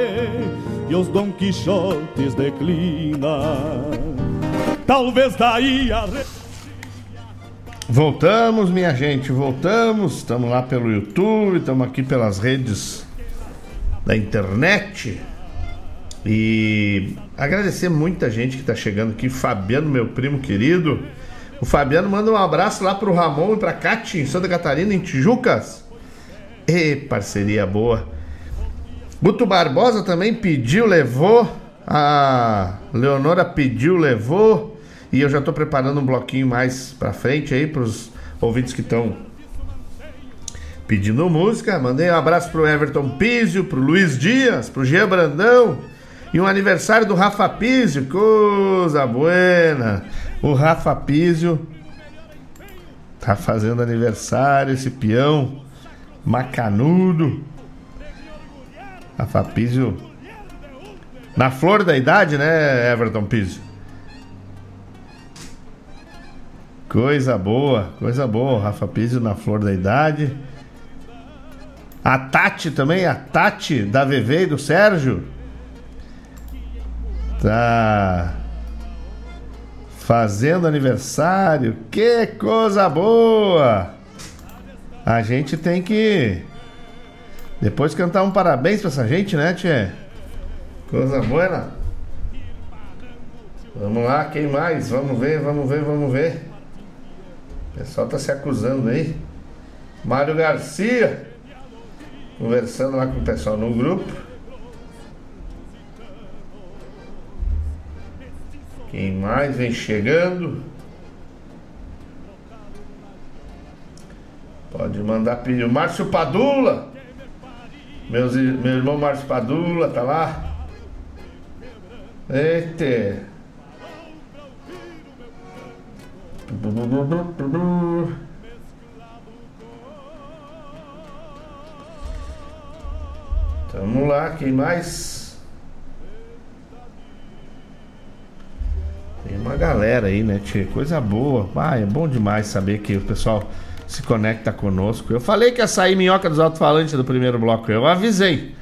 e os Dom Quixotes declina. Talvez daí a. Voltamos, minha gente, voltamos. Estamos lá pelo YouTube, estamos aqui pelas redes da internet. E agradecer muita gente que está chegando aqui. Fabiano, meu primo querido. O Fabiano manda um abraço lá pro Ramon e pra Cati, em Santa Catarina, em Tijucas. E parceria boa. Guto Barbosa também pediu, levou. A Leonora pediu, levou. E eu já estou preparando um bloquinho mais pra frente aí pros ouvintes que estão pedindo música. Mandei um abraço pro Everton Pizio, pro Luiz Dias, pro Jean Brandão. E um aniversário do Rafa Pizio, coisa buena. O Rafa Pizio tá fazendo aniversário, esse peão macanudo. Rafa Pizio na flor da idade, né, Everton Pizio? Coisa boa, coisa boa. Rafa Pizio na flor da idade. A Tati também, a Tati da VV e do Sérgio. Tá fazendo aniversário. Que coisa boa! A gente tem que depois cantar um parabéns pra essa gente, né, Tchê? Coisa boa. Vamos lá, quem mais? Vamos ver, vamos ver, vamos ver. O pessoal tá se acusando aí. Mário Garcia. Conversando lá com o pessoal no grupo. Quem mais vem chegando? Pode mandar pedir. Márcio Padula. Meus, meu irmão Márcio Padula tá lá. Eita. Tamo lá, quem mais? Tem uma galera aí, né, tia? Coisa boa. Ah, é bom demais saber que o pessoal se conecta conosco. Eu falei que ia sair minhoca dos alto-falantes do primeiro bloco. Eu avisei.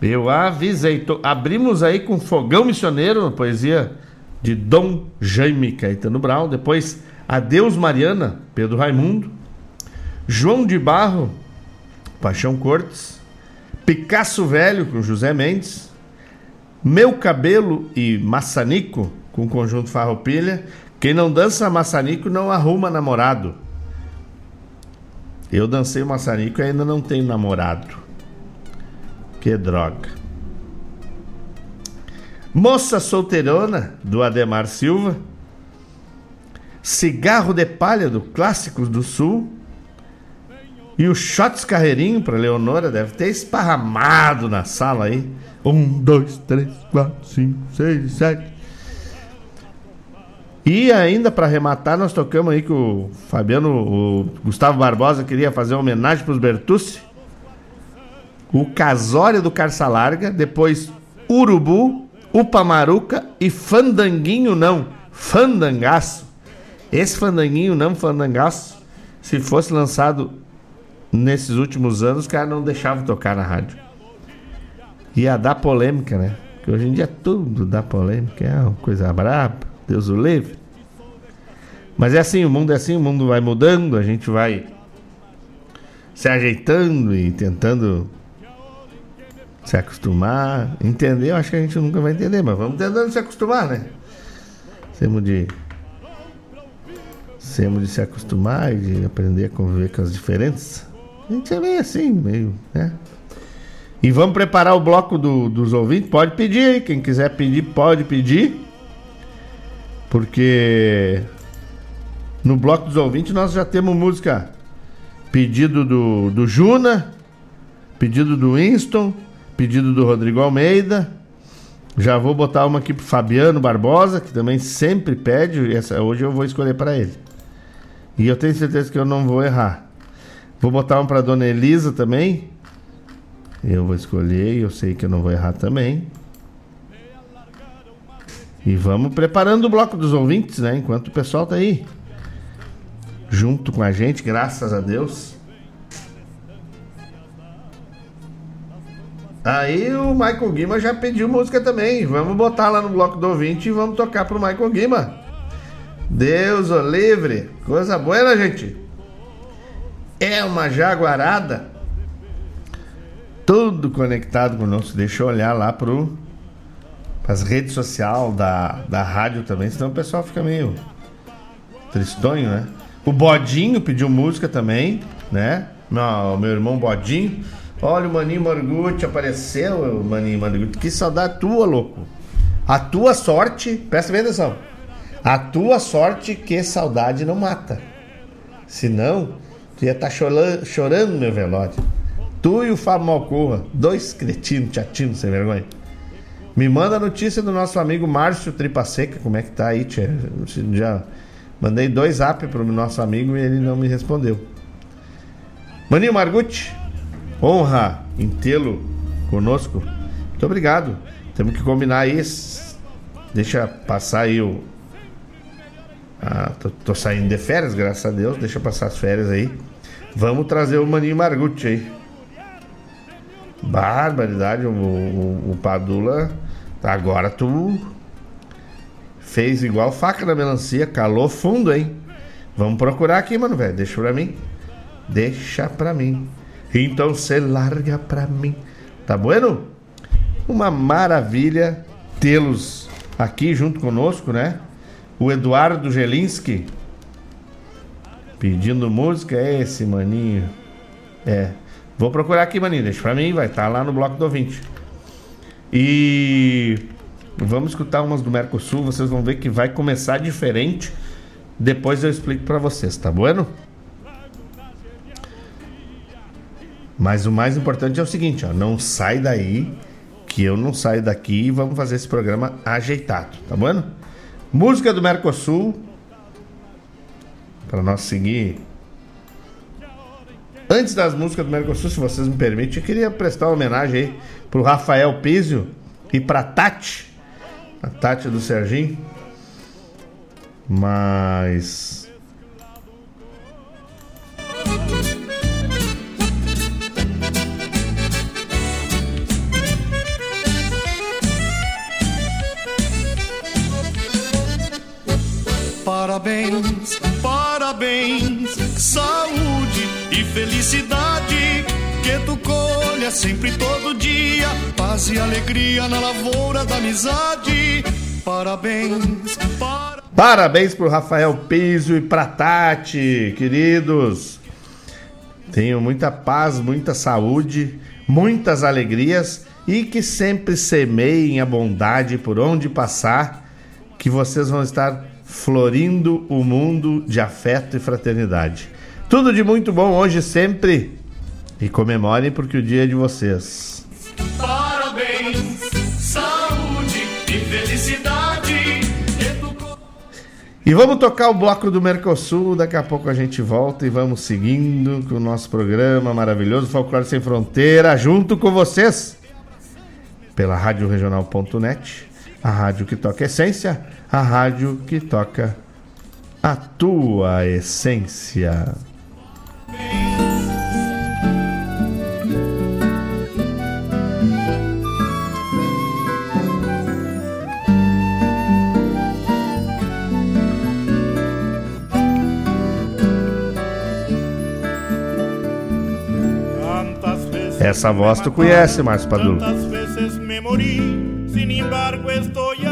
Eu avisei. Tô... Abrimos aí com Fogão Missioneiro, poesia de Dom Jaime Caetano Brown. Depois Adeus Mariana, Pedro Raimundo. João de Barro, Paixão Cortes. Picasso Velho, com José Mendes. Meu Cabelo e Maçanico, com conjunto Farroupilha. Quem não dança maçanico não arruma namorado. Eu dancei o maçarico e ainda não tenho namorado. Que droga. Moça solteirona, do Ademar Silva. Cigarro de palha, do Clássicos do Sul. E o Shots Carreirinho para Leonora deve ter esparramado na sala aí. Um, dois, três, quatro, cinco, seis, sete. E ainda para arrematar, nós tocamos aí que o Fabiano, o Gustavo Barbosa queria fazer uma homenagem para os Bertucci. O Casório do Carça Larga, depois Urubu, Upamaruca e Fandanguinho não, Fandangaço. Esse Fandanguinho não, Fandangaço, se fosse lançado nesses últimos anos, os caras não deixavam tocar na rádio. Ia dar polêmica, né? Porque hoje em dia tudo dá polêmica, é uma coisa braba, Deus o livre. Mas é assim, o mundo é assim, o mundo vai mudando, a gente vai se ajeitando e tentando se acostumar, entender, eu acho que a gente nunca vai entender, mas vamos tentando se acostumar, né? Temos de temos de se acostumar e de aprender a conviver com as diferenças. A gente é meio assim, meio, né? E vamos preparar o bloco do, dos ouvintes. Pode pedir. Quem quiser pedir, pode pedir. Porque no bloco dos ouvintes nós já temos música. Pedido do, do Juna. Pedido do Winston. Pedido do Rodrigo Almeida. Já vou botar uma aqui pro Fabiano Barbosa, que também sempre pede. Essa, hoje eu vou escolher para ele. E eu tenho certeza que eu não vou errar. Vou botar um para Dona Elisa também. Eu vou escolher, eu sei que eu não vou errar também. E vamos preparando o bloco dos ouvintes, né? Enquanto o pessoal tá aí. Junto com a gente, graças a Deus. Aí o Michael Guima já pediu música também. Vamos botar lá no bloco do ouvinte e vamos tocar pro Michael Guima. Deus o livre. Coisa boa, né, gente? É uma jaguarada. Tudo conectado conosco. Deixa eu olhar lá pro as redes sociais da, da rádio também, senão o pessoal fica meio tristonho, né? O Bodinho pediu música também, né? Meu, meu irmão Bodinho. Olha, o Maninho Margutti apareceu, Maninho Margutti. Que saudade tua, louco. A tua sorte, presta bem atenção. A tua sorte que saudade não mata. Senão, tu ia estar tá chorando, chorando meu velório. Tu e o Fábio Malcorra, dois cretinos, teatinos, sem vergonha. Me manda a notícia do nosso amigo Márcio Tripa Seca, como é que tá aí, tia? Já mandei dois zap pro nosso amigo e ele não me respondeu. Maninho Margutti, honra em tê-lo conosco. Muito obrigado. Temos que combinar isso. Deixa passar aí o. Ah, tô, tô, saindo de férias, graças a Deus. Deixa passar as férias aí. Vamos trazer o Maninho Margutti aí. Barbaridade, o, o, o Padula. Agora tu fez igual faca na melancia, calou fundo, hein? Vamos procurar aqui, mano, velho. Deixa pra mim. Deixa pra mim. Então você larga pra mim. Tá bueno? Uma maravilha tê-los aqui junto conosco, né? O Eduardo Gelinski pedindo música. É esse maninho. É. Vou procurar aqui, maninho. Deixa pra mim, vai estar tá lá no bloco do ouvinte. E vamos escutar umas do Mercosul. Vocês vão ver que vai começar diferente. Depois eu explico para vocês, tá bueno? Mas o mais importante é o seguinte, ó, não sai daí, que eu não saio daqui e vamos fazer esse programa ajeitado, tá bueno? Música do Mercosul para nós seguir. Antes das músicas do Mercosul, se vocês me permitem, eu queria prestar uma homenagem aí pro Rafael Pizio e pra Tati, a Tati do Serginho. Mas Parabéns, parabéns, felicidade. Que tu colha sempre todo dia, paz e alegria na lavoura da amizade. Parabéns, para... Parabéns pro Rafael Piso e pra Tati, queridos. tenham muita paz, muita saúde, muitas alegrias e que sempre semeiem a bondade por onde passar, que vocês vão estar florindo o mundo de afeto e fraternidade. Tudo de muito bom hoje sempre e comemorem porque o dia é de vocês. Parabéns, saúde e felicidade. E vamos tocar o bloco do Mercosul. Daqui a pouco a gente volta e vamos seguindo com o nosso programa maravilhoso Folclore Sem Fronteira, junto com vocês, pela Rádio Regional.net, a rádio que toca essência, a rádio que toca a tua essência. Essa voz tu conhece, Márcio Padula. Tantas veces me morí, sin embargo estoy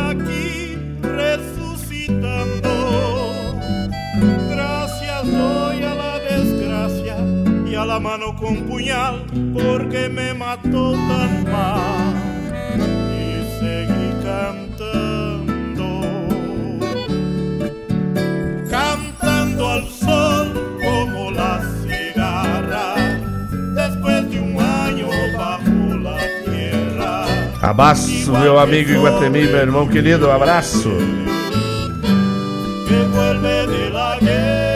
y a la mano con puñal porque me mató tan mal. Y seguí cantando, cantando al sol como la cigarra. Después de un año bajo la tierra. Abraço, meu amigo Iguatemi, meu irmão querido, abraço. que vuelve de la guerra.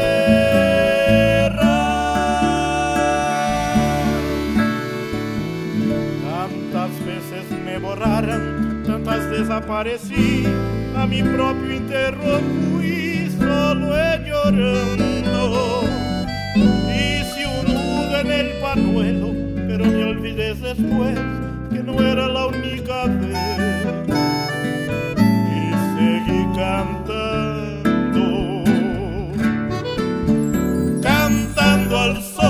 Desaparecí, a mi propio entierro fui solo llorando. Hice un nudo en el panuelo, pero me olvidé después que no era la única vez. Y seguí cantando, cantando al sol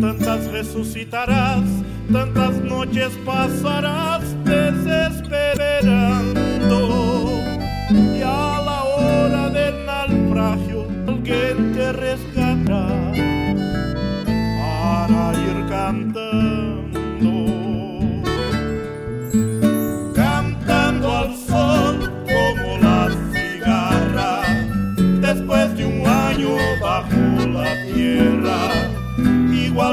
tantas resucitarás, tantas noches pasarás desesperando.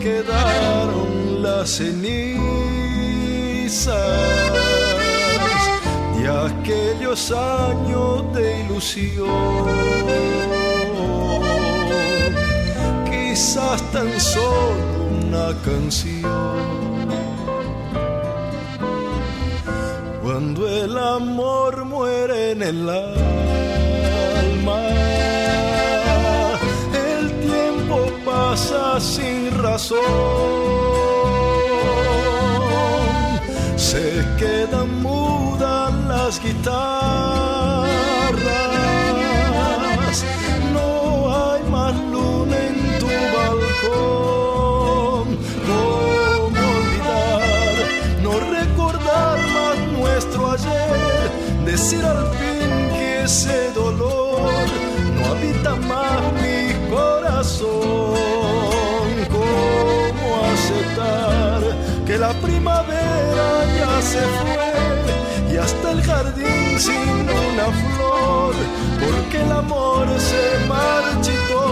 Quedaron las cenizas de aquellos años de ilusión. Quizás tan solo una canción. Cuando el amor muere en el alma, sin razón. Se quedan mudas las guitarras. No hay más luna en tu balcón. ¿Cómo olvidar? No recordar más nuestro ayer. Decir al fin que ese dolor la primavera ya se fue y hasta el jardín sin una flor? Porque el amor se marchitó.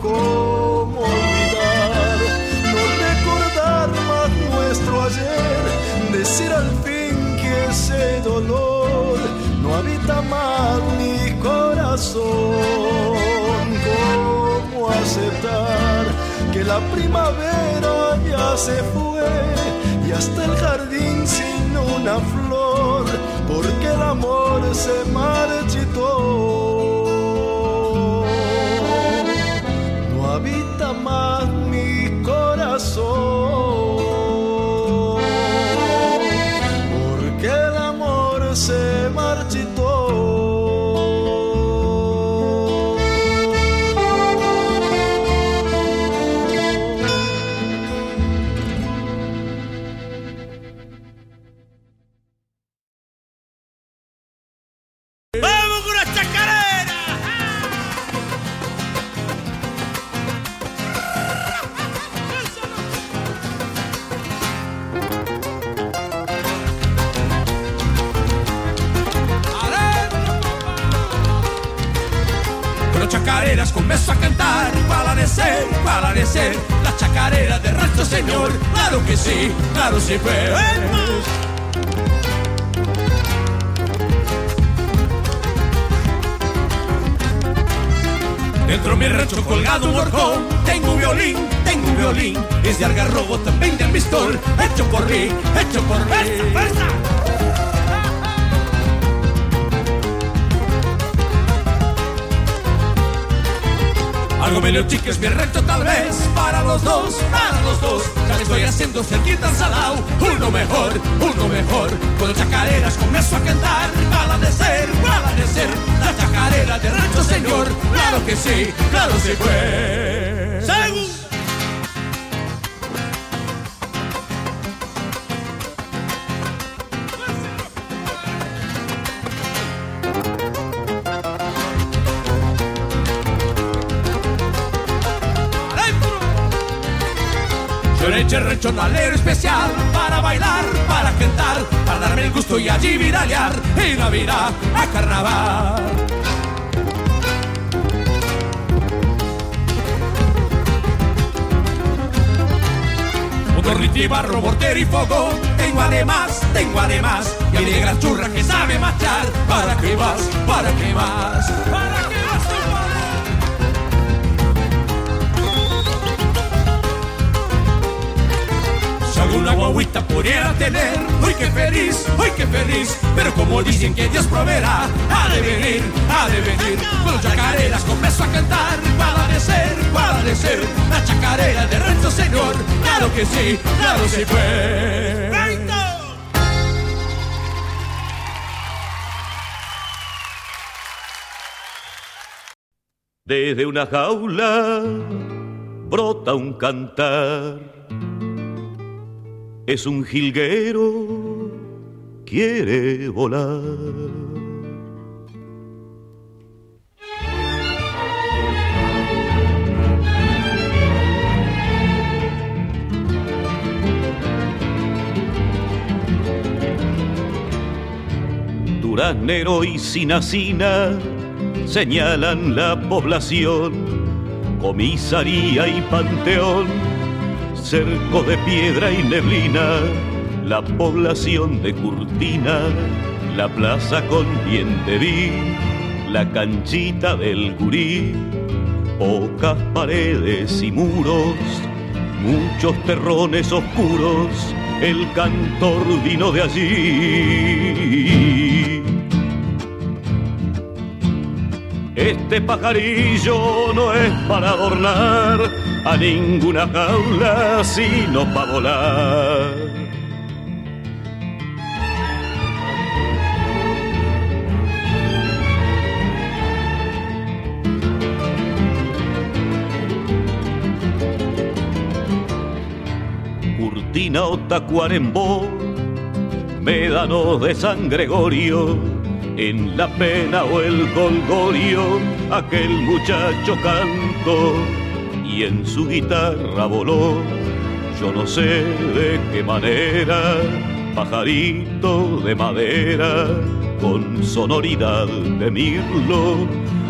¿Cómo olvidar? No recordar más nuestro ayer. Decir al fin que ese dolor no habita más mi corazón. ¿Cómo aceptar que la primavera ya se fue y hasta el jardín sin una flor? Porque el amor se marchitó. Además, tengo además Y a mi negra churra que sabe marchar ¿Para qué vas? ¿Para qué vas? ¿Para qué vas alguna guaguita pudiera tener, uy qué feliz, uy qué feliz, pero como dicen que Dios proveerá, ha de venir, ha de venir, con chacareras comienzo a cantar, para de ser, para de ser, la chacarera de rancho señor, claro que sí, claro se fue. Desde una jaula brota un cantar. Es un jilguero, quiere volar. Duraznero y Sinacina señalan la población, comisaría y panteón, cerco de piedra y neblina, la población de Curtina, la plaza con diente vi, la canchita del gurí, pocas paredes y muros, muchos terrones oscuros, el cantor vino de allí. Este pajarillo no es para adornar a ninguna jaula, sino para volar. Curtina o Tacuarembó, médanos de San Gregorio, en la pena o el golgorio, aquel muchacho cantó y en su guitarra voló. Yo no sé de qué manera, pajarito de madera, con sonoridad de mirlo,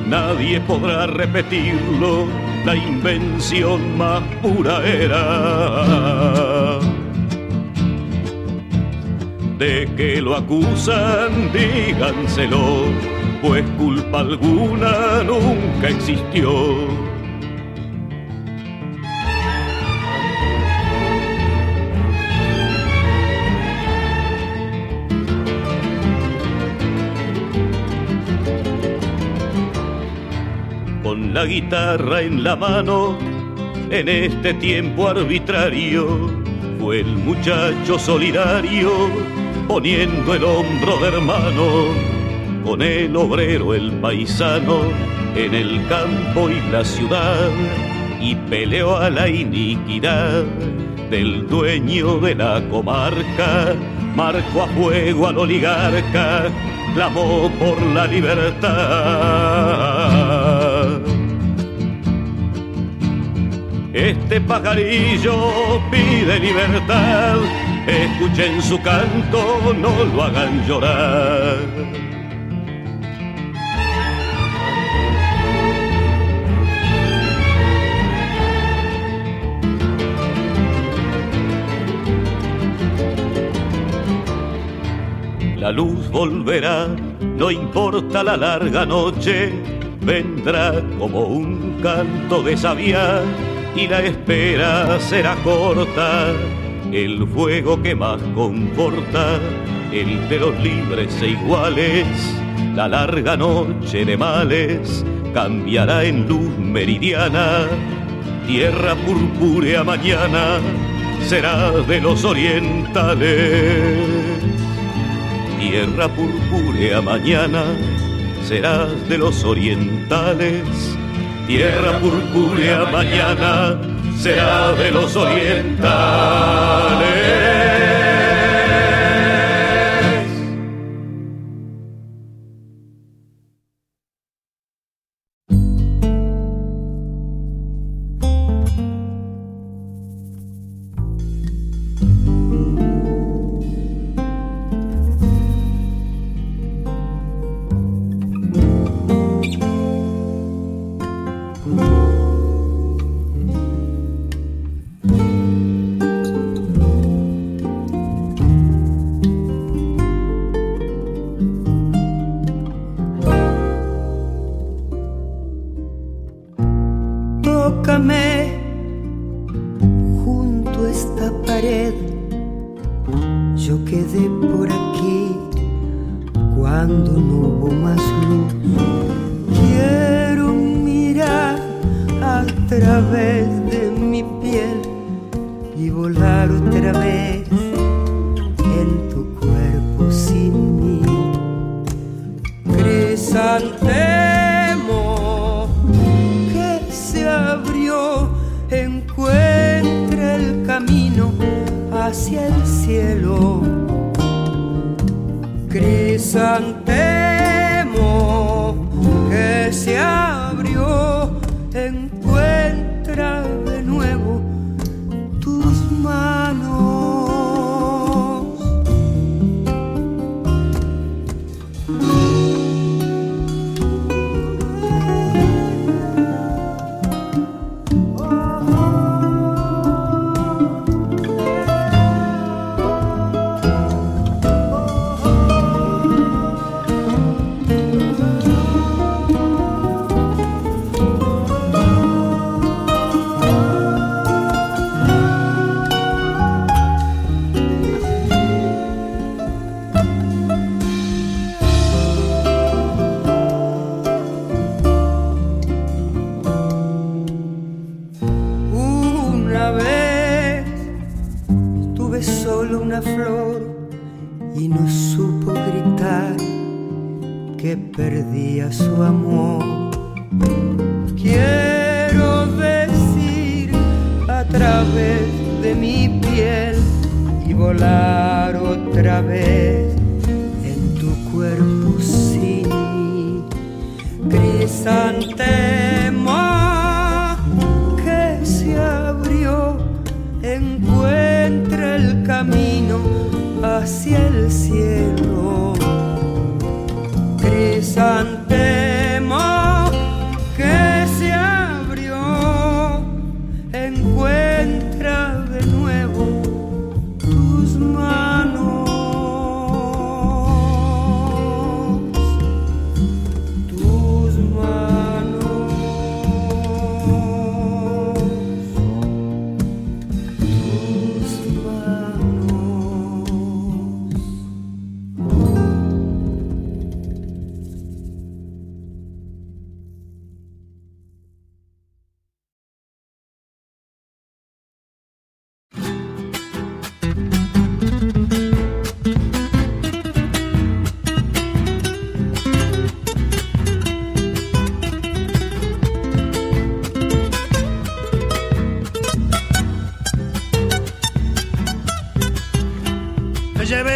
nadie podrá repetirlo, la invención más pura era de que lo acusan, díganselo, pues culpa alguna nunca existió. Con la guitarra en la mano, en este tiempo arbitrario, fue el muchacho solidario poniendo el hombro de hermano con el obrero, el paisano, en el campo y la ciudad, y peleó a la iniquidad del dueño de la comarca, marcó a fuego al oligarca, clamó por la libertad. Este pajarillo pide libertad, escuchen su canto, no lo hagan llorar. La luz volverá, no importa la larga noche, vendrá como un canto de sabía y la espera será corta. El fuego que más conforta, el de los libres e iguales, la larga noche de males, cambiará en luz meridiana, tierra purpúrea mañana será de los orientales. Tierra purpúrea mañana serás de los orientales. Tierra purpúrea mañana será de los orientales.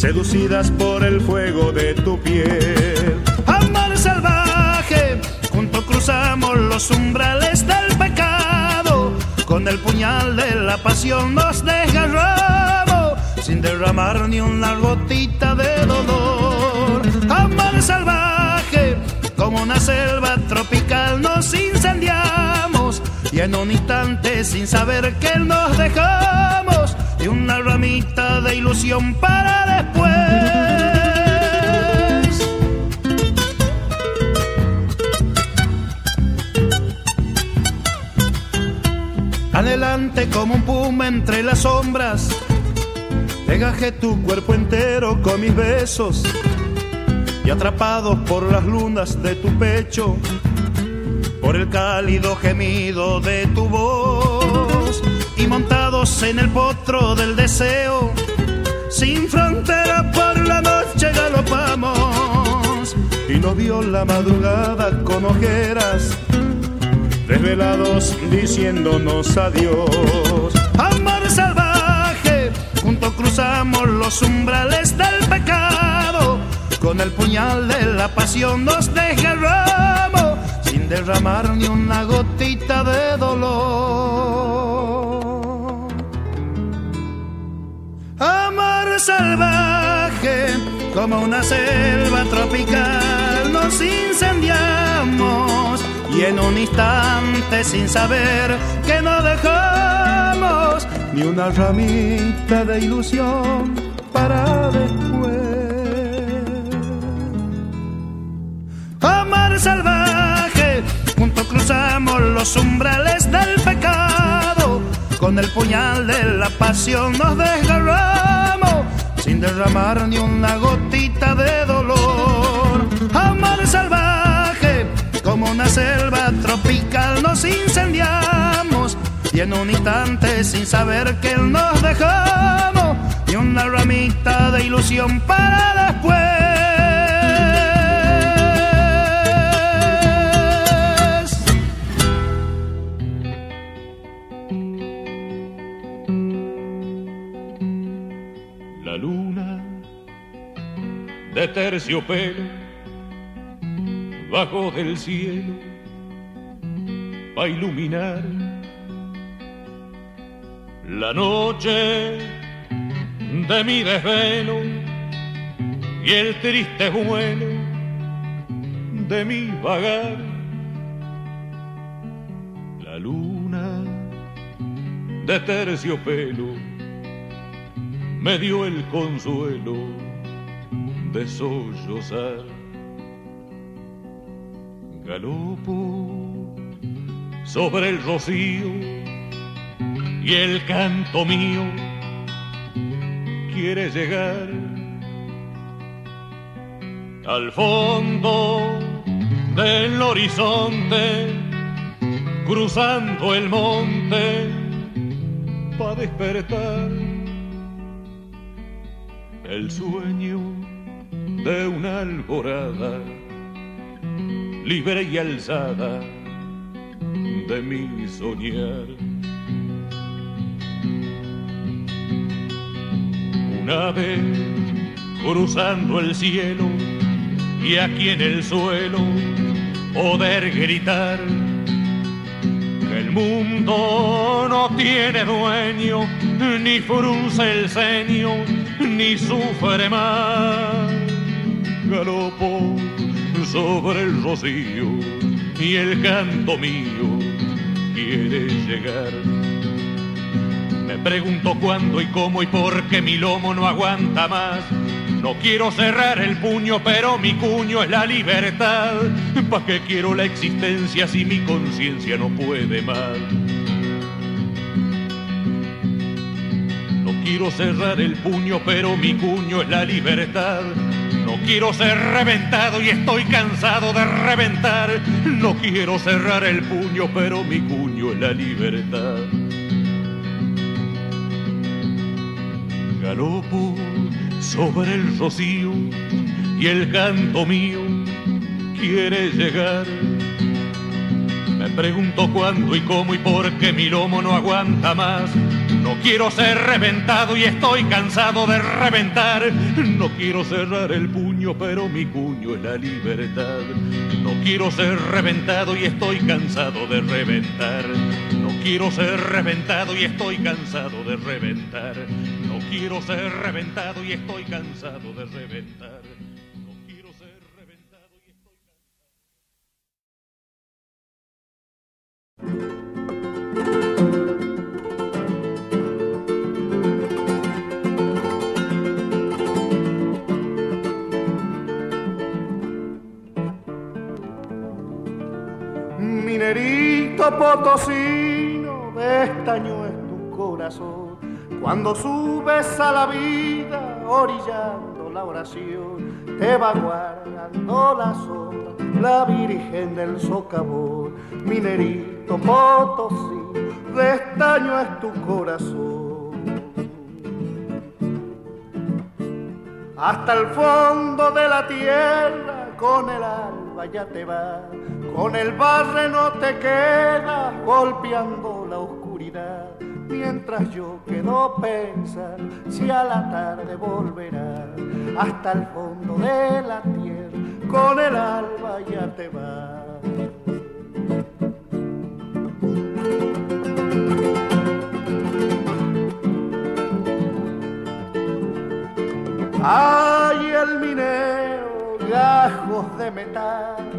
seducidas por el fuego de tu piel. Amor salvaje, junto cruzamos los umbrales del pecado, con el puñal de la pasión nos desgarramos, sin derramar ni una gotita de dolor. Amor salvaje, como una selva tropical nos incendiamos y en un instante sin saber que nos dejamos y una ramita de ilusión para después. Adelante como un puma entre las sombras, Degajé tu cuerpo entero con mis besos. Y atrapados por las lunas de tu pecho, por el cálido gemido de tu voz. Y montados en el potro del deseo, sin frontera por la noche galopamos y nos vio la madrugada con ojeras, desvelados diciéndonos adiós. Amor salvaje, junto cruzamos los umbrales del pecado, con el puñal de la pasión nos desgarramos, sin derramar ni una gotita de dolor. Salvaje, como una selva tropical, nos incendiamos y en un instante sin saber que no dejamos ni una ramita de ilusión para después. Amar salvaje, junto cruzamos los umbrales del pecado, con el puñal de la pasión nos desgarramos, derramar ni una gotita de dolor. Amar salvaje, como una selva tropical nos incendiamos y en un instante sin saber que nos dejamos ni una ramita de ilusión para después. De terciopelo bajo del cielo a iluminar la noche de mi desvelo y el triste vuelo de mi vagar. La luna de terciopelo me dio el consuelo de sollozar. Galopo sobre el rocío y el canto mío quiere llegar al fondo del horizonte, cruzando el monte para despertar el sueño de una alborada libre y alzada de mi soñar. Una vez cruzando el cielo y aquí en el suelo poder gritar que el mundo no tiene dueño, ni frunce el ceño, ni sufre más. Galopo sobre el rocío y el canto mío quiere llegar. Me pregunto cuándo y cómo y por qué mi lomo no aguanta más. No quiero cerrar el puño, pero mi cuño es la libertad. ¿Para qué quiero la existencia si mi conciencia no puede más? No quiero cerrar el puño, pero mi cuño es la libertad. No quiero ser reventado y estoy cansado de reventar. No quiero cerrar el puño, pero mi cuño es la libertad. Galopo sobre el rocío y el canto mío quiere llegar. Pregunto cuándo y cómo y por qué mi lomo no aguanta más. No quiero ser reventado y estoy cansado de reventar. No quiero cerrar el puño, pero mi puño es la libertad. No quiero ser reventado y estoy cansado de reventar. No quiero ser reventado y estoy cansado de reventar. No quiero ser reventado y estoy cansado de reventar. Potosino, de estaño es tu corazón. Cuando subes a la vida, orillando la oración, te va guardando la sombra, la Virgen del Socavón, minerito potosino, de estaño es tu corazón. Hasta el fondo de la tierra, con el alba ya te va, con el barre no te queda, golpeando la oscuridad. Mientras yo quedo pensar si a la tarde volverá hasta el fondo de la tierra, con el alba ya te va. Ay, el minero, gajos de metal,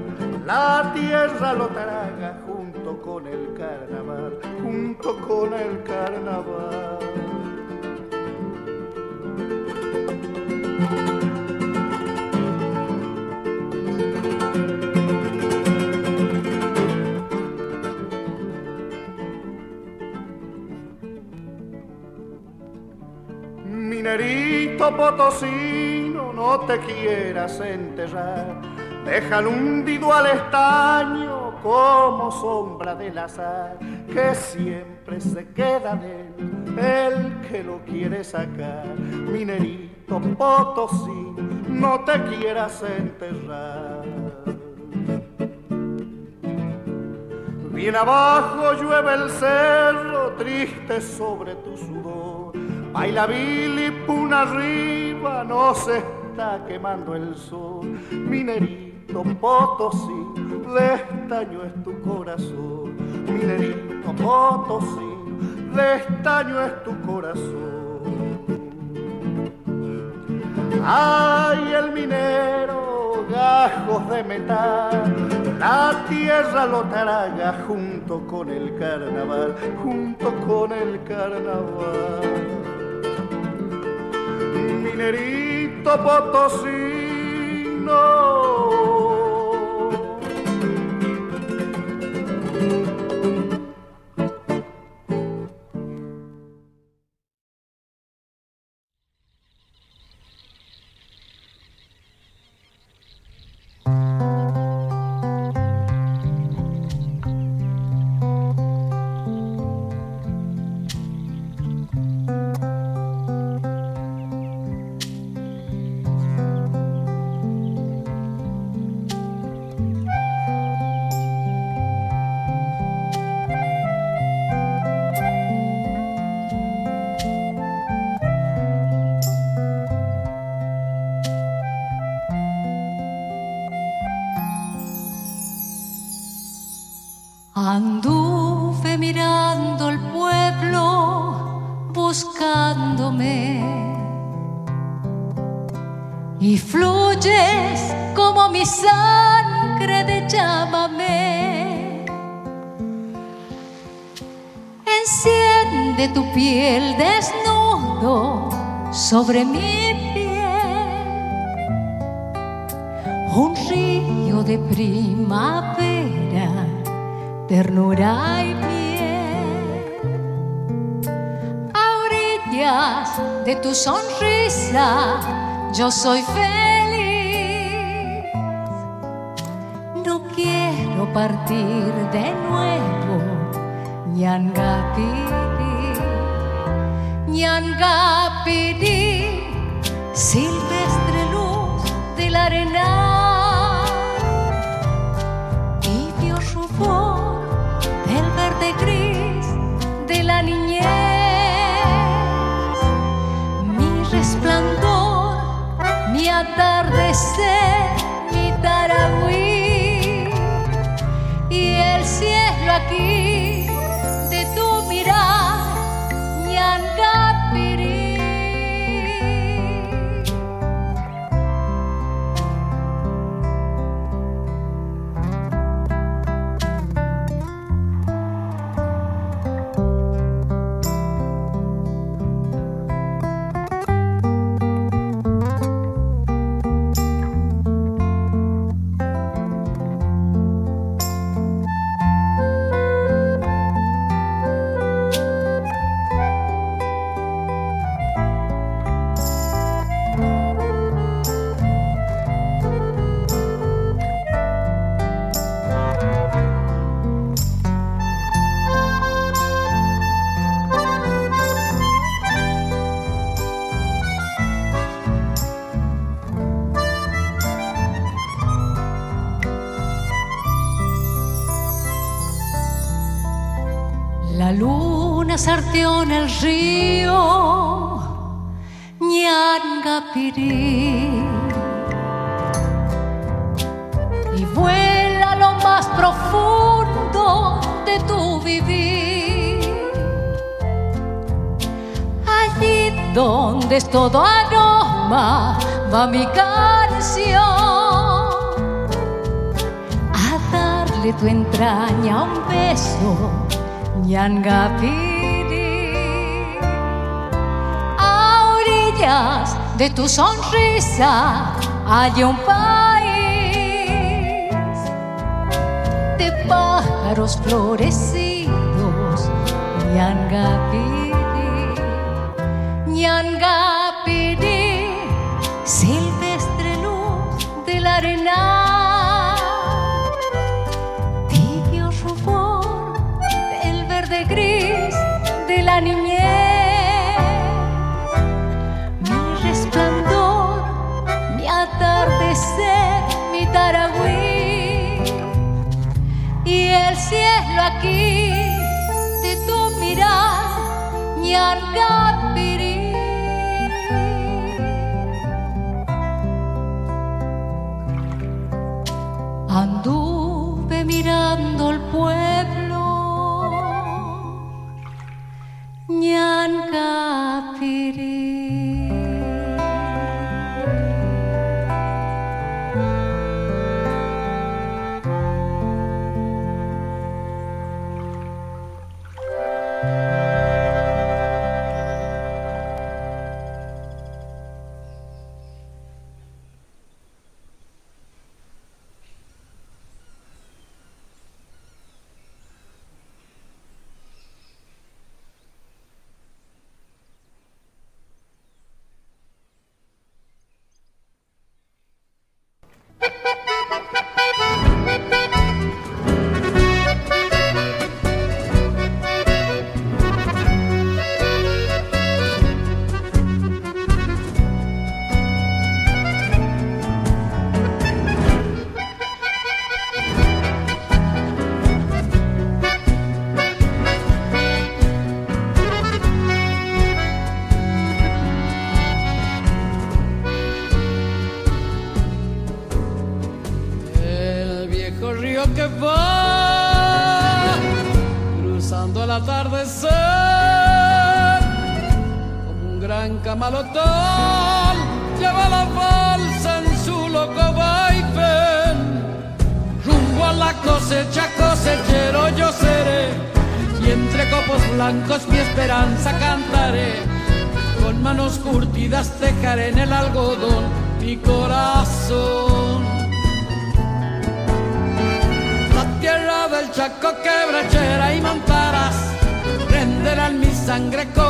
la tierra lo traga junto con el carnaval, junto con el carnaval. Minerito potosino, no te quieras enterrar, déjalo hundido al estaño como sombra del azar, que siempre se queda de él el que lo quiere sacar. Minerito potosino, no te quieras enterrar. Bien abajo llueve el cerro, triste sobre tu sudor. Baila Billy Puna arriba, no se está quemando el sol. Minerito Potosí, de estaño es tu corazón. Minerito Potosí, de estaño es tu corazón. Ay, el minero, gajos de metal, la tierra lo traga junto con el carnaval, junto con el carnaval. Minerito potosino. Sobre mi piel, un río de primavera ternura y piel. A orillas de tu sonrisa yo soy feliz. No quiero partir de nuevo, Ñangapiri, Silvestre luz de la arena. Tibio rubor del verde gris de la niñez, mi resplandor, mi atardecer, el río Ñangapirí y vuela lo más profundo de tu vivir. Allí donde es todo aroma va mi canción. A darle tu entraña un beso Ñangapiri de tu sonrisa hay un país de pájaros florecidos Ñangapiri Ñangapiri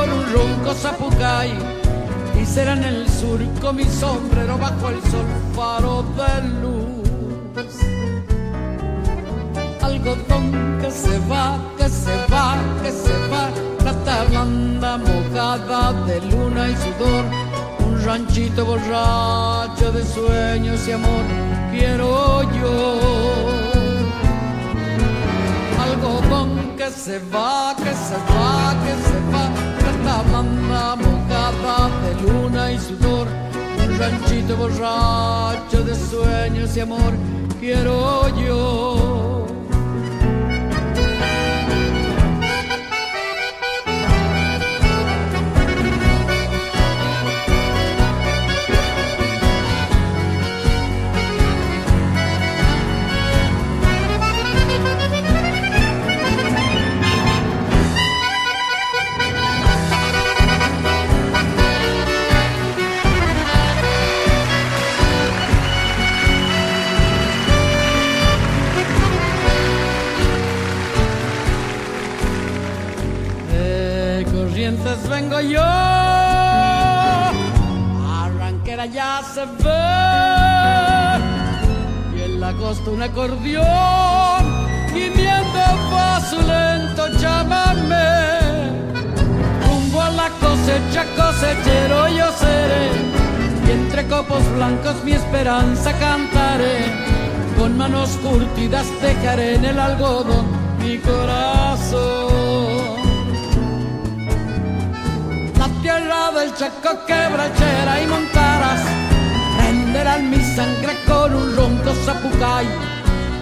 con un ronco zapucay y serán el surco mi sombrero bajo el sol faro de luz. Algodón que se va, que se va, que se va plata blanda mojada de luna y sudor un ranchito borracho de sueños y amor quiero yo. Algodón que se va, que se va, que se va, plata blanda mojada de luna y sudor, un ranchito borracho de sueños y amor, quiero yo. Vengo yo, arranquera ya se ve, y en la costa un acordeón, gimiendo paso lento, llámame, rumbo a la cosecha, cosechero yo seré, y entre copos blancos mi esperanza cantaré, con manos curtidas dejaré en el algodón mi corazón del Chaco quebrachera y montaras prenderán mi sangre con un ronco zapucay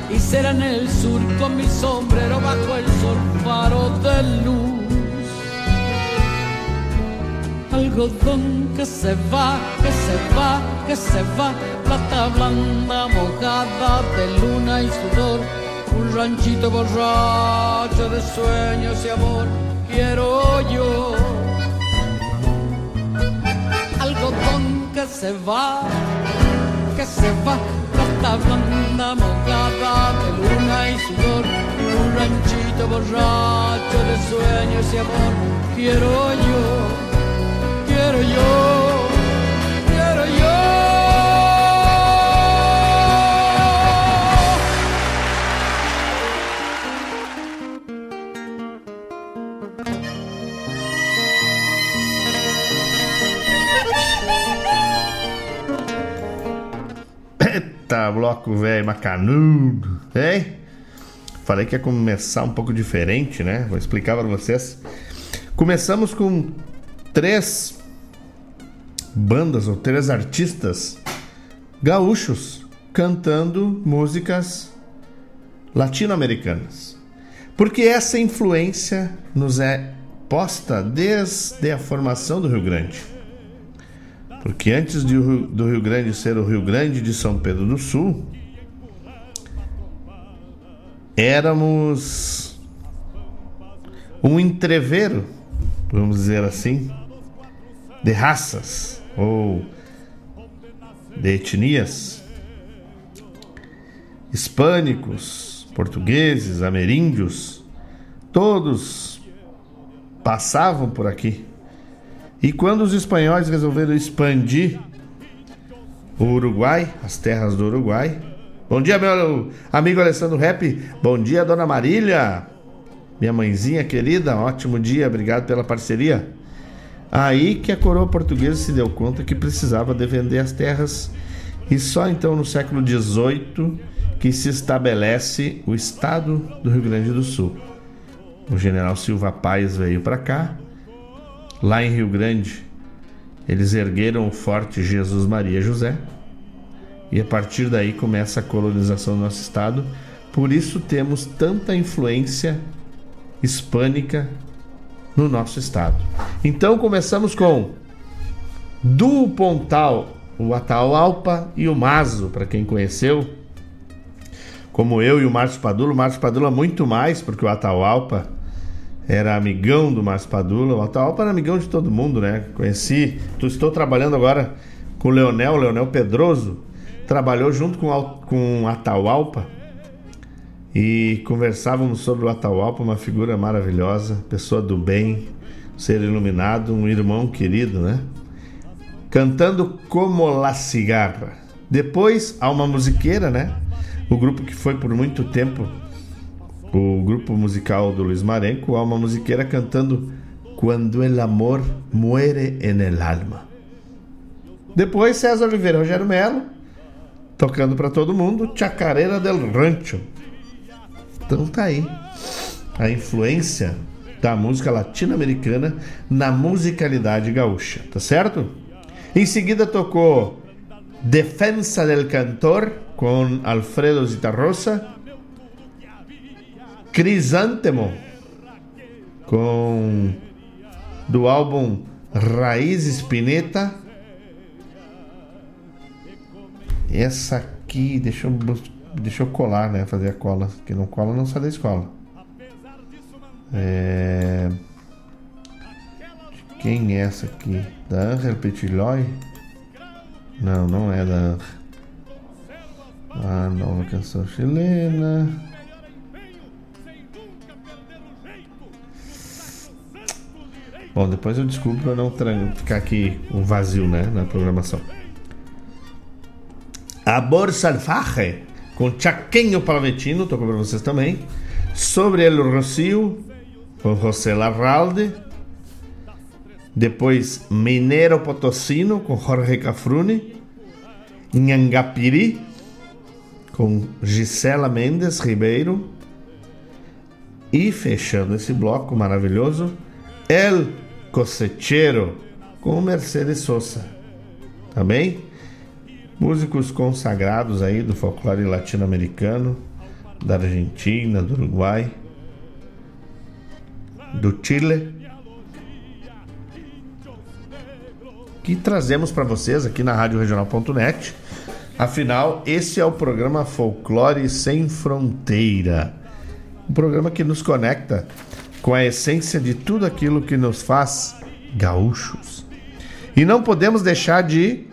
y será en el sur con mi sombrero bajo el sol faro de luz. Algodón que se va, que se va, que se va, plata blanda mojada de luna y sudor, un ranchito borracho de sueños y amor, quiero yo. Que se va, que se va, plata blanda mojada de luna y sudor, un ranchito borracho de sueños y amor, quiero yo quiero yo, Eita, bloco velho macanudo, hein? Falei que ia começar um pouco diferente, né? Vou explicar para vocês. Começamos com três bandas ou três artistas gaúchos cantando músicas latino-americanas. Porque essa influência nos é posta desde a formação do Rio Grande. Porque antes de, do Rio Grande ser o Rio Grande de São Pedro do Sul, éramos um entreveiro, vamos dizer assim, de raças ou de etnias hispânicos, portugueses, ameríndios, todos passavam por aqui. E quando os espanhóis resolveram expandir o Uruguai, as terras do Uruguai. Bom dia, meu amigo Alessandro Rap. Bom dia, dona Marília. Minha mãezinha querida, ótimo dia, obrigado pela parceria. Aí que a coroa portuguesa se deu conta que precisava de vender as terras e só então no século XVIII que se estabelece o estado do Rio Grande do Sul. O general Silva Paz veio para cá. Lá em Rio Grande, eles ergueram o forte Jesus Maria José. E a partir daí começa a colonização do nosso estado. Por isso temos tanta influência hispânica no nosso estado. Então começamos com do Pontal, o Atahualpa e o Mazo, para quem conheceu, como eu e o Márcio Padula. O Márcio Padula muito mais, porque o Atahualpa era amigão do Márcio Padula. O Atahualpa era amigão de todo mundo, né? Conheci, estou trabalhando agora com o Leonel, o Leonel Pedroso, trabalhou junto com, com Atahualpa e conversávamos sobre o Atahualpa, uma figura maravilhosa, pessoa do bem, ser iluminado, um irmão querido, né? Cantando Como la Cigarra. Depois há uma musiqueira, né? O grupo que foi por muito tempo o grupo musical do Luiz Marenco, há uma musiqueira cantando Quando el amor muere en el alma. Depois César Oliveira Rogério Melo, tocando para todo mundo, Chacareira del Rancho. Então tá aí a influência da música latino-americana na musicalidade gaúcha, tá certo? Em seguida tocou Defensa del Cantor com Alfredo Zitarrosa, Crisântemo com do álbum Raiz Espineta. Essa aqui, deixa eu Deixa eu colar, né? Fazer a cola. Que não cola, não sai da escola. É... Quem é essa aqui? Da Angel Petiloy? Não, não é da. A nova canção chilena. Bom, depois eu desculpo para não ficar aqui um vazio né, na programação. Amor Salvaje com Chaqueño Palmetino, tocou para vocês também. Sobre El Rocio, com José Larralde. Depois Mineiro Potosino, com Jorge Cafrune. Nhangapiri, com Gisela Mendes Ribeiro. E fechando esse bloco maravilhoso, El Cosechero, com Mercedes Sosa. Tá bem? Músicos consagrados aí do folclore latino-americano, da Argentina, do Uruguai, do Chile. Que trazemos para vocês aqui na Rádio Regional.net. Afinal, esse é o programa Folclore Sem Fronteira. Um programa que nos conecta com a essência de tudo aquilo que nos faz gaúchos. E não podemos deixar de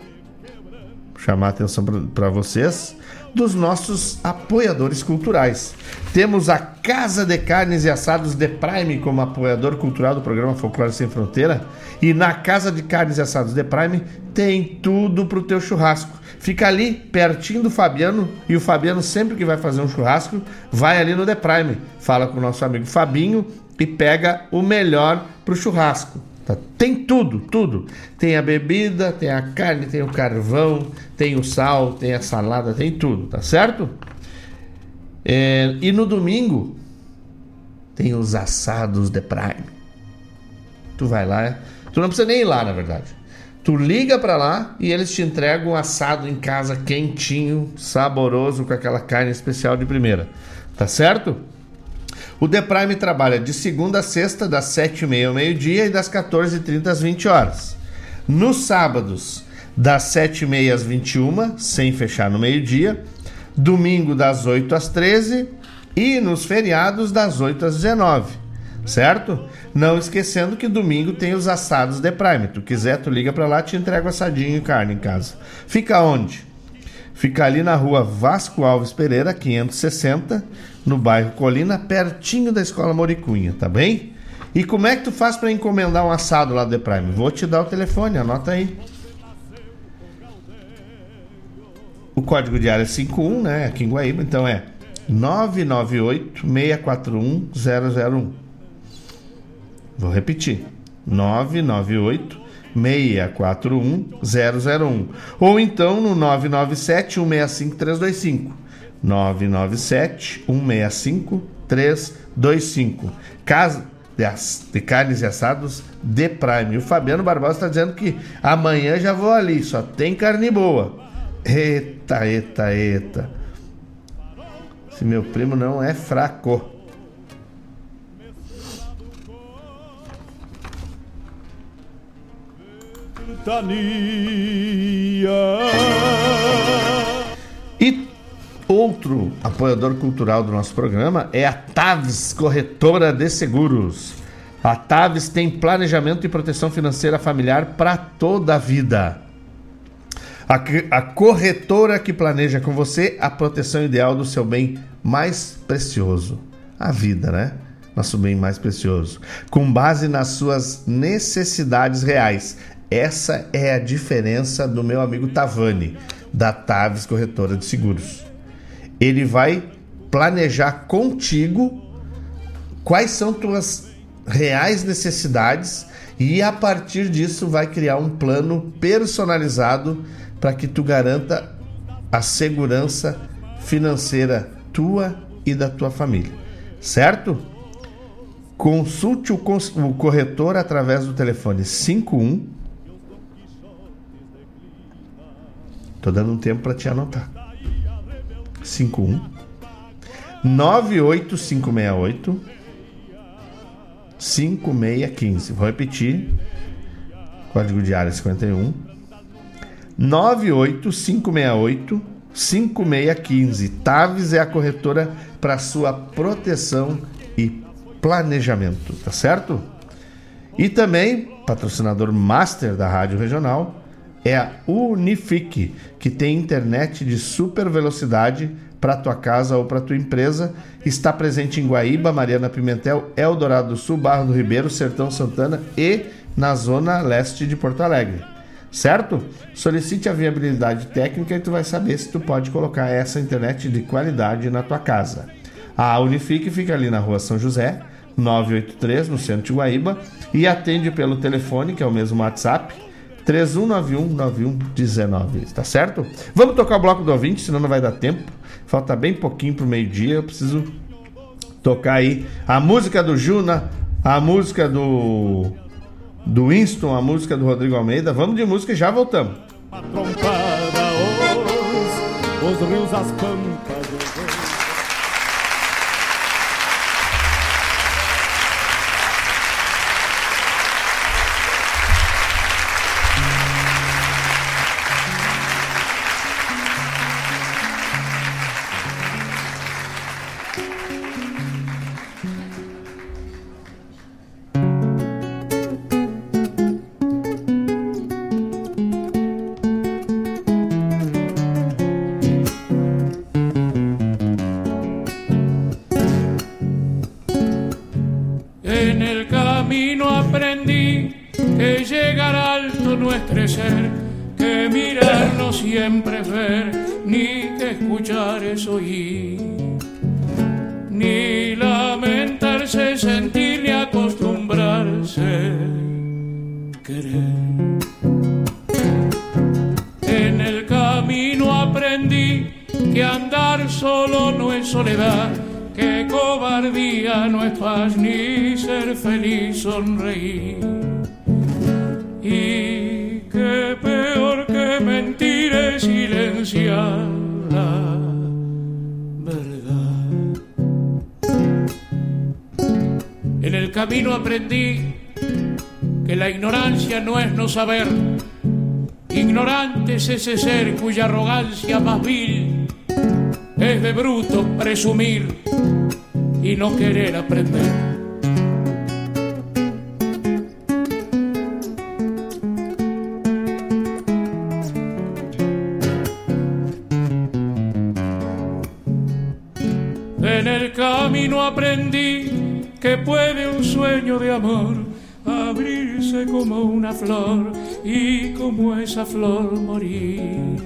chamar a atenção para vocês dos nossos apoiadores culturais. Temos a Casa de Carnes e Assados de Prime como apoiador cultural do programa Folclore Sem Fronteira. E na Casa de Carnes e Assados de Prime tem tudo pro teu churrasco. Fica ali pertinho do Fabiano e o Fabiano sempre que vai fazer um churrasco vai ali no The Prime, fala com o nosso amigo Fabinho e pega o melhor pro churrasco. Tá? Tem tudo, tudo. Tem a bebida, tem a carne, tem o carvão, tem o sal, tem a salada, tem tudo, tá certo? É, e no domingo tem os assados de Prime. Tu vai lá, tu não precisa nem ir lá, na verdade. Tu liga para lá e eles te entregam um assado em casa quentinho, saboroso com aquela carne especial de primeira. Tá certo? O The Prime trabalha de segunda a sexta, das 7h30 ao meio-dia e das 14h30 às 20 horas. Nos sábados, das 7h30 às 21 sem fechar no meio-dia. Domingo, das 8 às 13 e nos feriados, das 8 às 19 certo? Não esquecendo que domingo tem os assados The Prime. Tu quiser, tu liga para lá, te entrega assadinho e carne em casa. Fica onde? Fica ali na rua Vasco Alves Pereira, 560, no bairro Colina, pertinho da Escola Moricunha, tá bem? E como é que tu faz para encomendar um assado lá do The Prime? Vou te dar o telefone, anota aí. O código de área é 51, né? Aqui em Guaíba, então é 998 641 001. Vou repetir. 998 641 001. Ou então no 997 165 325. 997 165 325. Casa de carnes e assados de Prime. O Fabiano Barbosa está dizendo que amanhã já vou ali, só tem carne boa. Eita, eita, eita. Se meu primo não é fraco. E outro apoiador cultural do nosso programa é a Taves Corretora de Seguros. A Taves tem planejamento e proteção financeira familiar para toda a vida. A, a, corretora que planeja com você a proteção ideal do seu bem mais precioso, a vida, né? Nosso bem mais precioso, com base nas suas necessidades reais. Essa é a diferença do meu amigo Tavani, da Taves Corretora de Seguros. Ele vai planejar contigo quais são tuas reais necessidades e a partir disso vai criar um plano personalizado para que tu garanta a segurança financeira tua e da tua família, certo? Consulte o, o corretor através do telefone 51 Tô dando um tempo para te anotar. 51 98568 5615. Vou repetir. Código de área 51 98568 5615. Taves é a corretora para sua proteção e planejamento, tá certo? E também, patrocinador master da Rádio Regional, é a Unifique, que tem internet de super velocidade para tua casa ou para tua empresa. Está presente em Guaíba, Mariana Pimentel, Eldorado do Sul, Barra do Ribeiro, Sertão Santana e na zona leste de Porto Alegre. Certo? Solicite a viabilidade técnica e tu vai saber se tu pode colocar essa internet de qualidade na tua casa. A Unifique fica ali na rua São José, 983, no centro de Guaíba, e atende pelo telefone, que é o mesmo WhatsApp, 31919119, tá certo? Vamos tocar o bloco do ouvinte, senão não vai dar tempo. Falta bem pouquinho pro meio-dia, eu preciso tocar aí a música do Juna, a música do do Winston, a música do Rodrigo Almeida. Vamos de música e já voltamos. Os, os rios, as pampas saber. Ignorante es ese ser cuya arrogancia más vil es de bruto presumir y no querer aprender. En el camino aprendí que puede un sueño de amor abrirse como una flor como esa flor morir.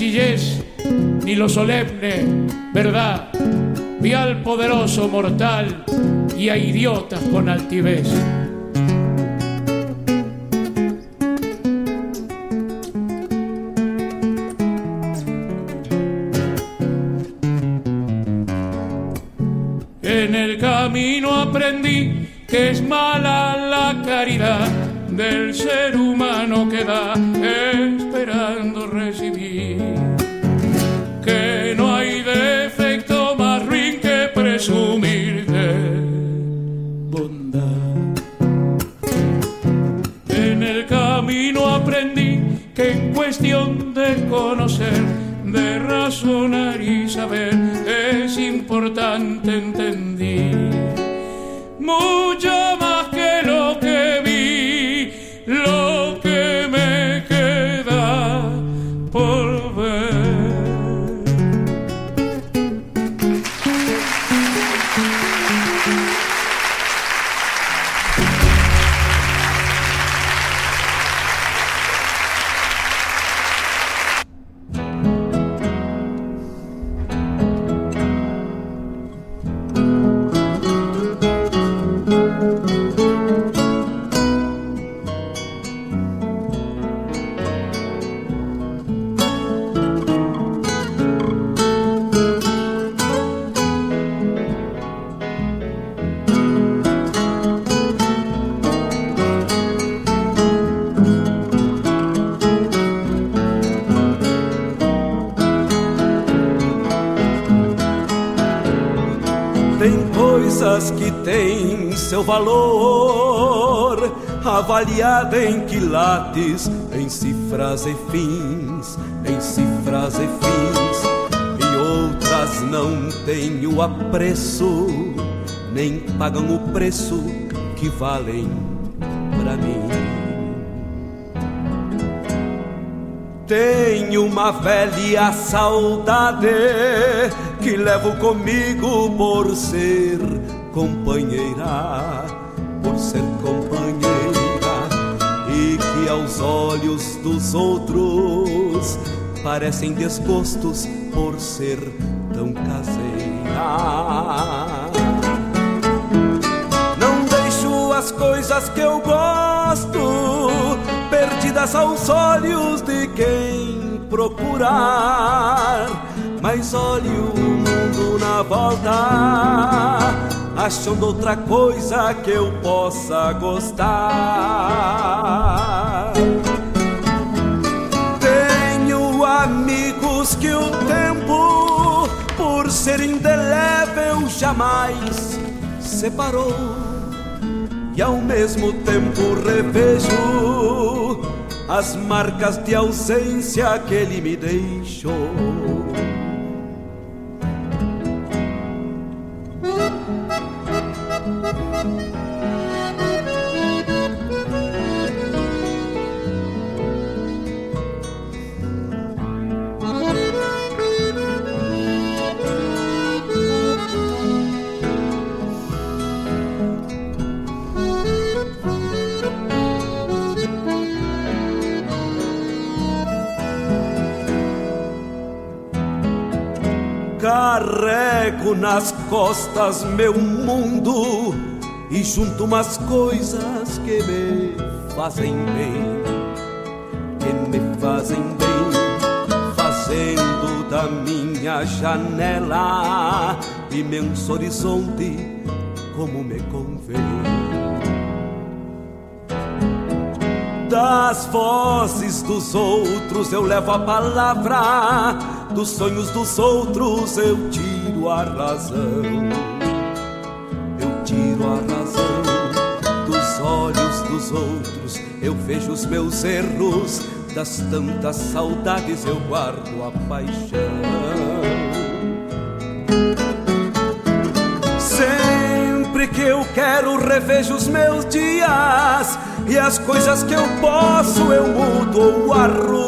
ni lo solemne, ¿verdad? Vi al poderoso mortal y a idiotas con altivez. baseada em quilates, em cifras e fins, em cifras e fins. E outras não tenho apreço, nem pagam o preço que valem para mim. Tenho uma velha saudade que levo comigo por ser companheira aos olhos dos outros parecem desgostos por ser tão caseira. Não deixo as coisas que eu gosto perdidas aos olhos de quem procurar. Mas olhe o mundo na volta, achando outra coisa que eu possa gostar. Que o tempo, por ser indelével, jamais separou. E ao mesmo tempo revejo as marcas de ausência que ele me deixou. Costas meu mundo e junto umas coisas que me fazem bem, que me fazem bem, fazendo da minha janela imenso horizonte como me convém. Das vozes dos outros eu levo a palavra, dos sonhos dos outros eu tiro a razão. Eu tiro a razão dos olhos dos outros, eu vejo os meus erros, das tantas saudades eu guardo a paixão. Sempre que eu quero revejo os meus dias e as coisas que eu posso eu mudo ou arrumo,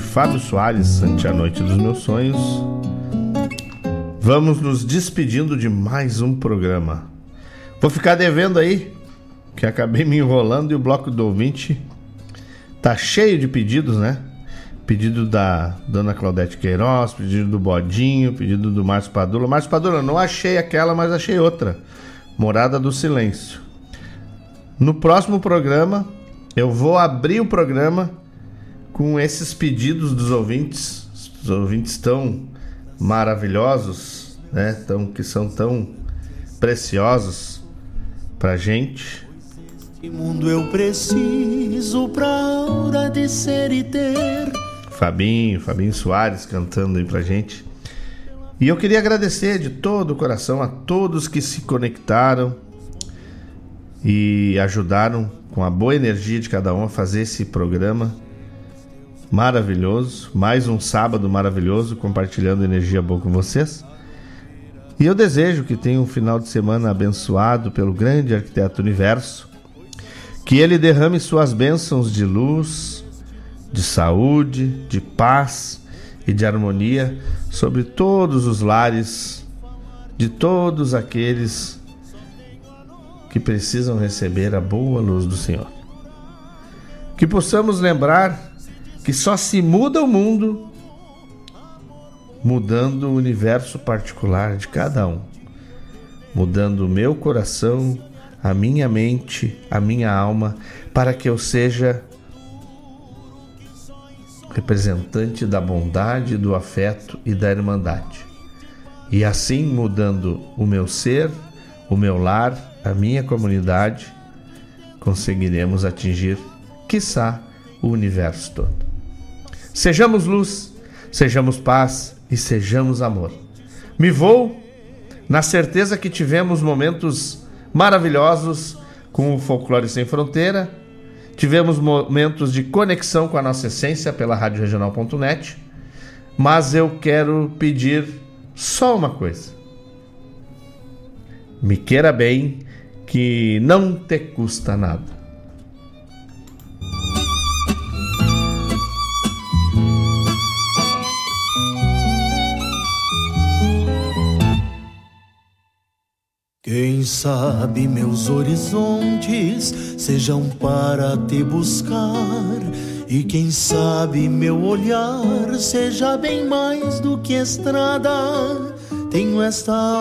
De Fábio Soares, Ante a Noite dos Meus Sonhos, vamos nos despedindo de mais um programa. Vou ficar devendo aí, que acabei me enrolando e o bloco do ouvinte tá cheio de pedidos, né? Pedido da Dona Claudete Queiroz, pedido do Bodinho, pedido do Márcio Padula. Márcio Padula, não achei aquela, mas achei outra. Morada do Silêncio. No próximo programa, eu vou abrir o programa com esses pedidos dos ouvintes, os ouvintes tão maravilhosos, né? Tão, que são tão preciosos pra gente. Que mundo eu preciso pra hora de ser e ter. Fabinho, Fabinho Soares cantando aí pra gente. E eu queria agradecer de todo o coração a todos que se conectaram e ajudaram com a boa energia de cada um a fazer esse programa maravilhoso. Mais um sábado maravilhoso compartilhando energia boa com vocês. E eu desejo que tenha um final de semana abençoado pelo grande arquiteto universo. Que ele derrame suas bênçãos de luz, de saúde, de paz e de harmonia sobre todos os lares de todos aqueles que precisam receber a boa luz do Senhor. Que possamos lembrar que só se muda o mundo mudando o universo particular de cada um, mudando o meu coração, a minha mente, a minha alma, para que eu seja representante da bondade, do afeto e da irmandade. E assim, mudando o meu ser, o meu lar, a minha comunidade, conseguiremos atingir, quiçá, o universo todo. Sejamos luz, sejamos paz e sejamos amor. Me vou na certeza que tivemos momentos maravilhosos com o Folclore Sem Fronteira, tivemos momentos de conexão com a nossa essência pela radioregional.net, mas eu quero pedir só uma coisa. Me queira bem, que não te custa nada. Quem sabe meus horizontes sejam para te buscar, e quem sabe meu olhar seja bem mais do que estrada. Tenho esta